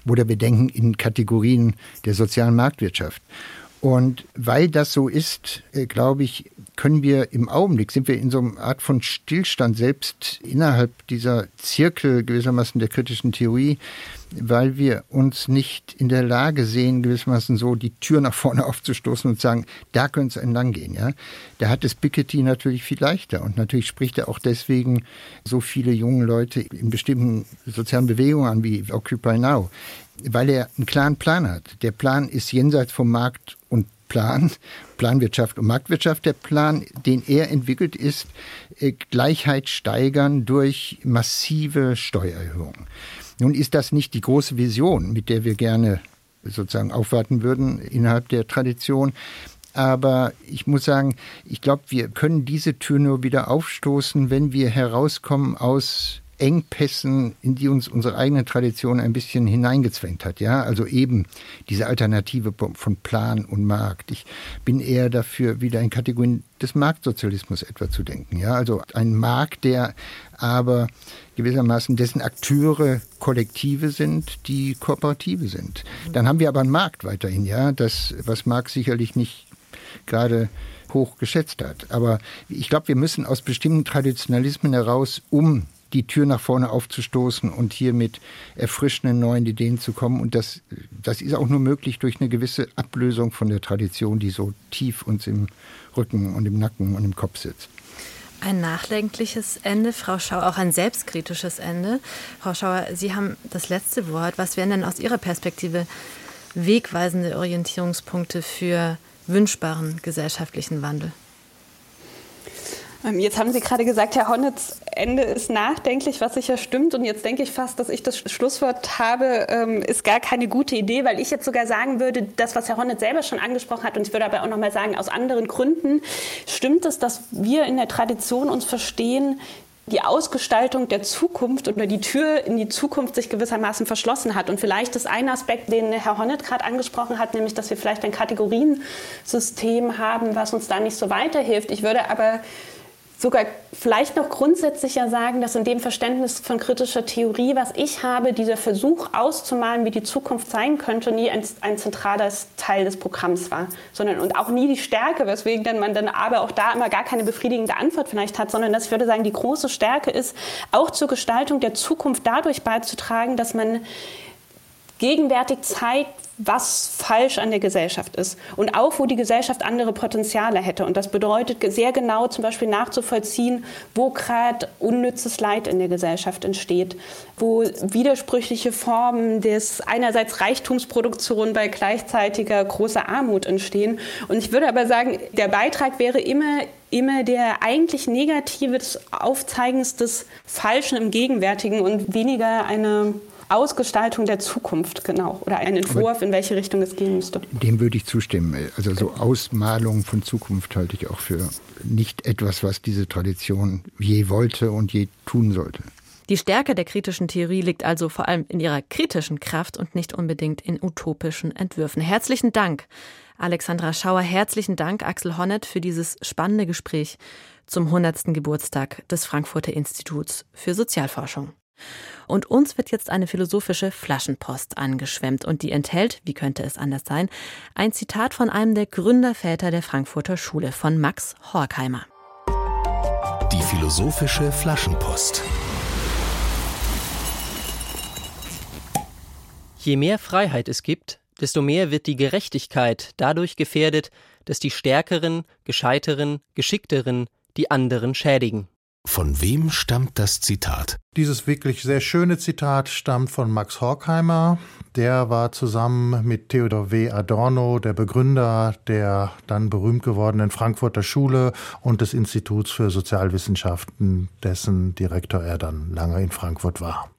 B: oder wir denken in Kategorien der sozialen Marktwirtschaft. Und weil das so ist, äh, glaube ich, können wir im Augenblick, sind wir in so einer Art von Stillstand selbst innerhalb dieser Zirkel gewissermaßen der kritischen Theorie, weil wir uns nicht in der Lage sehen, gewissermaßen so die Tür nach vorne aufzustoßen und sagen, da könnte es entlang gehen. Ja? Da hat es Piketty natürlich viel leichter und natürlich spricht er auch deswegen so viele junge Leute in bestimmten sozialen Bewegungen an wie Occupy Now, weil er einen klaren Plan hat. Der Plan ist jenseits vom Markt Plan, Planwirtschaft und Marktwirtschaft. Der Plan, den er entwickelt, ist äh, Gleichheit steigern durch massive Steuererhöhungen. Nun ist das nicht die große Vision, mit der wir gerne sozusagen aufwarten würden innerhalb der Tradition. Aber ich muss sagen, ich glaube, wir können diese Tür nur wieder aufstoßen, wenn wir herauskommen aus Engpässen, in die uns unsere eigene Tradition ein bisschen hineingezwängt hat. Ja, also eben diese Alternative von Plan und Markt. Ich bin eher dafür, wieder in Kategorien des Marktsozialismus etwa zu denken. Ja, also ein Markt, der aber gewissermaßen dessen Akteure Kollektive sind, die Kooperative sind. Dann haben wir aber einen Markt weiterhin, ja, das, was Marx sicherlich nicht gerade hoch geschätzt hat. Aber ich glaube, wir müssen aus bestimmten Traditionalismen heraus, um die Tür nach vorne aufzustoßen und hier mit erfrischenden neuen Ideen zu kommen. Und das, das ist auch nur möglich durch eine gewisse Ablösung von der Tradition, die so tief uns im Rücken und im Nacken und im Kopf sitzt.
A: Ein nachdenkliches Ende, Frau Schauer, auch ein selbstkritisches Ende. Frau Schauer, Sie haben das letzte Wort. Was wären denn aus Ihrer Perspektive wegweisende Orientierungspunkte für wünschbaren gesellschaftlichen Wandel?
C: Ähm, jetzt haben Sie gerade gesagt, Herr Honnitz, Ende ist nachdenklich, was sicher stimmt. Und jetzt denke ich fast, dass ich das Schlusswort habe, ähm, ist gar keine gute Idee, weil ich jetzt sogar sagen würde, das, was Herr Honnitz selber schon angesprochen hat, und ich würde aber auch noch mal sagen, aus anderen Gründen, stimmt es, dass wir in der Tradition uns verstehen, die Ausgestaltung der Zukunft oder die Tür in die Zukunft sich gewissermaßen verschlossen hat. Und vielleicht ist ein Aspekt, den Herr Honneth gerade angesprochen hat, nämlich, dass wir vielleicht ein Kategoriensystem haben, was uns da nicht so weiterhilft. Ich würde aber sogar vielleicht noch grundsätzlicher sagen, dass in dem Verständnis von kritischer Theorie, was ich habe, dieser Versuch auszumalen, wie die Zukunft sein könnte, nie ein, ein zentraler Teil des Programms war, sondern und auch nie die Stärke, weswegen dann man dann aber auch da immer gar keine befriedigende Antwort vielleicht hat, sondern dass ich würde sagen, die große Stärke ist, auch zur Gestaltung der Zukunft dadurch beizutragen, dass man gegenwärtig zeigt, was falsch an der Gesellschaft ist und auch, wo die Gesellschaft andere Potenziale hätte. Und das bedeutet sehr genau zum Beispiel nachzuvollziehen, wo gerade unnützes Leid in der Gesellschaft entsteht, wo widersprüchliche Formen des einerseits Reichtumsproduktion bei gleichzeitiger großer Armut entstehen. Und ich würde aber sagen, der Beitrag wäre immer immer der eigentlich negative Aufzeigens des Falschen im Gegenwärtigen und weniger eine Ausgestaltung der Zukunft, genau. Oder ein Entwurf, in welche Richtung es gehen müsste.
B: Dem würde ich zustimmen. Also so Ausmalung von Zukunft halte ich auch für nicht etwas, was diese Tradition je wollte und je tun sollte.
A: Die Stärke der kritischen Theorie liegt also vor allem in ihrer kritischen Kraft und nicht unbedingt in utopischen Entwürfen. Herzlichen Dank, Alexandra Schauer. Herzlichen Dank, Axel Honneth, für dieses spannende Gespräch zum 100. Geburtstag des Frankfurter Instituts für Sozialforschung. Und uns wird jetzt eine philosophische Flaschenpost angeschwemmt und die enthält, wie könnte es anders sein, ein Zitat von einem der Gründerväter der Frankfurter Schule, von Max Horkheimer.
D: Die philosophische Flaschenpost.
E: Je mehr Freiheit es gibt, desto mehr wird die Gerechtigkeit dadurch gefährdet, dass die Stärkeren, Gescheiteren, Geschickteren die anderen schädigen.
D: Von wem stammt das Zitat?
F: Dieses wirklich sehr schöne Zitat stammt von Max Horkheimer. Der war zusammen mit Theodor W. Adorno der Begründer der dann berühmt gewordenen Frankfurter Schule und des Instituts für Sozialwissenschaften, dessen Direktor er dann lange in Frankfurt war.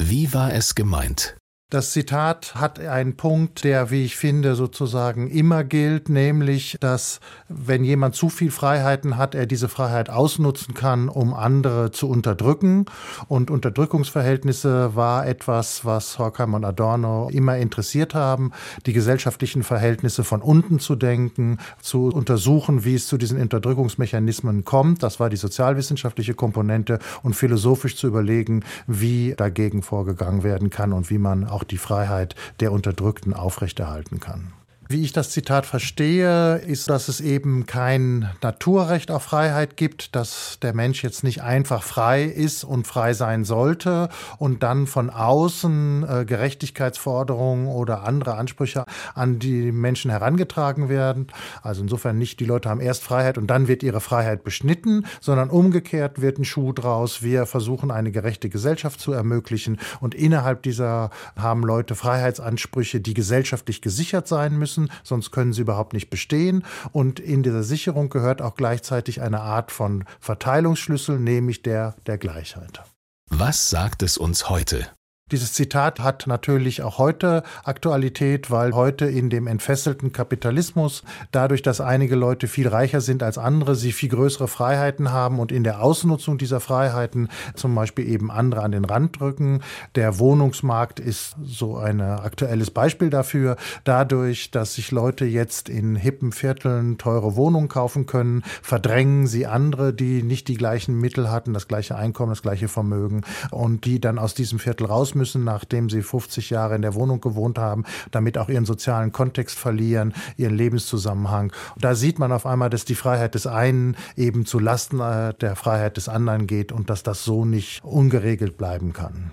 D: Wie war es gemeint?
F: Das Zitat hat einen Punkt, der, wie ich finde, sozusagen immer gilt, nämlich, dass wenn jemand zu viel Freiheiten hat, er diese Freiheit ausnutzen kann, um andere zu unterdrücken. Und Unterdrückungsverhältnisse war etwas, was Horkheimer und Adorno immer interessiert haben, die gesellschaftlichen Verhältnisse von unten zu denken, zu untersuchen, wie es zu diesen Unterdrückungsmechanismen kommt. Das war die sozialwissenschaftliche Komponente und philosophisch zu überlegen, wie dagegen vorgegangen werden kann und wie man die Freiheit der Unterdrückten aufrechterhalten kann. Wie ich das Zitat verstehe, ist, dass es eben kein Naturrecht auf Freiheit gibt, dass der Mensch jetzt nicht einfach frei ist und frei sein sollte und dann von außen äh, Gerechtigkeitsforderungen oder andere Ansprüche an die Menschen herangetragen werden. Also insofern nicht, die Leute haben erst Freiheit und dann wird ihre Freiheit beschnitten, sondern umgekehrt wird ein Schuh draus. Wir versuchen eine gerechte Gesellschaft zu ermöglichen und innerhalb dieser haben Leute Freiheitsansprüche, die gesellschaftlich gesichert sein müssen müssen, sonst können sie überhaupt nicht bestehen. Und in dieser Sicherung gehört auch gleichzeitig eine Art von Verteilungsschlüssel, nämlich der der Gleichheit.
D: Was sagt es uns heute?
F: Dieses Zitat hat natürlich auch heute Aktualität, weil heute in dem entfesselten Kapitalismus, dadurch, dass einige Leute viel reicher sind als andere, sie viel größere Freiheiten haben und in der Ausnutzung dieser Freiheiten zum Beispiel eben andere an den Rand drücken. Der Wohnungsmarkt ist so ein aktuelles Beispiel dafür. Dadurch, dass sich Leute jetzt in hippen Vierteln teure Wohnungen kaufen können, verdrängen sie andere, die nicht die gleichen Mittel hatten, das gleiche Einkommen, das gleiche Vermögen und die dann aus diesem Viertel raus müssen, nachdem sie 50 Jahre in der Wohnung gewohnt haben, damit auch ihren sozialen Kontext verlieren, ihren Lebenszusammenhang. Und da sieht man auf einmal, dass die Freiheit des einen eben zu Lasten äh, der Freiheit des anderen geht und dass das so nicht ungeregelt bleiben kann.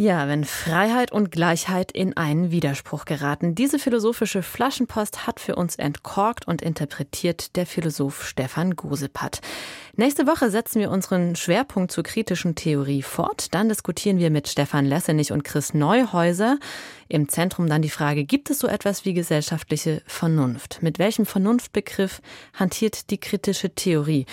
A: Ja, wenn Freiheit und Gleichheit in einen Widerspruch geraten. Diese philosophische Flaschenpost hat für uns entkorkt und interpretiert der Philosoph Stefan Gosepat. Nächste Woche setzen wir unseren Schwerpunkt zur kritischen Theorie fort. Dann diskutieren wir mit Stefan Lessenich und Chris Neuhäuser. Im Zentrum dann die Frage, gibt es so etwas wie gesellschaftliche Vernunft? Mit welchem Vernunftbegriff hantiert die kritische Theorie?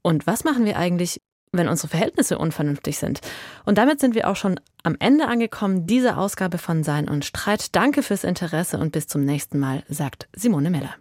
A: Und was machen wir eigentlich, wenn unsere Verhältnisse unvernünftig sind. Und damit sind wir auch schon am Ende angekommen dieser Ausgabe von Sein und Streit. Danke fürs Interesse und bis zum nächsten Mal, sagt Simone Meller.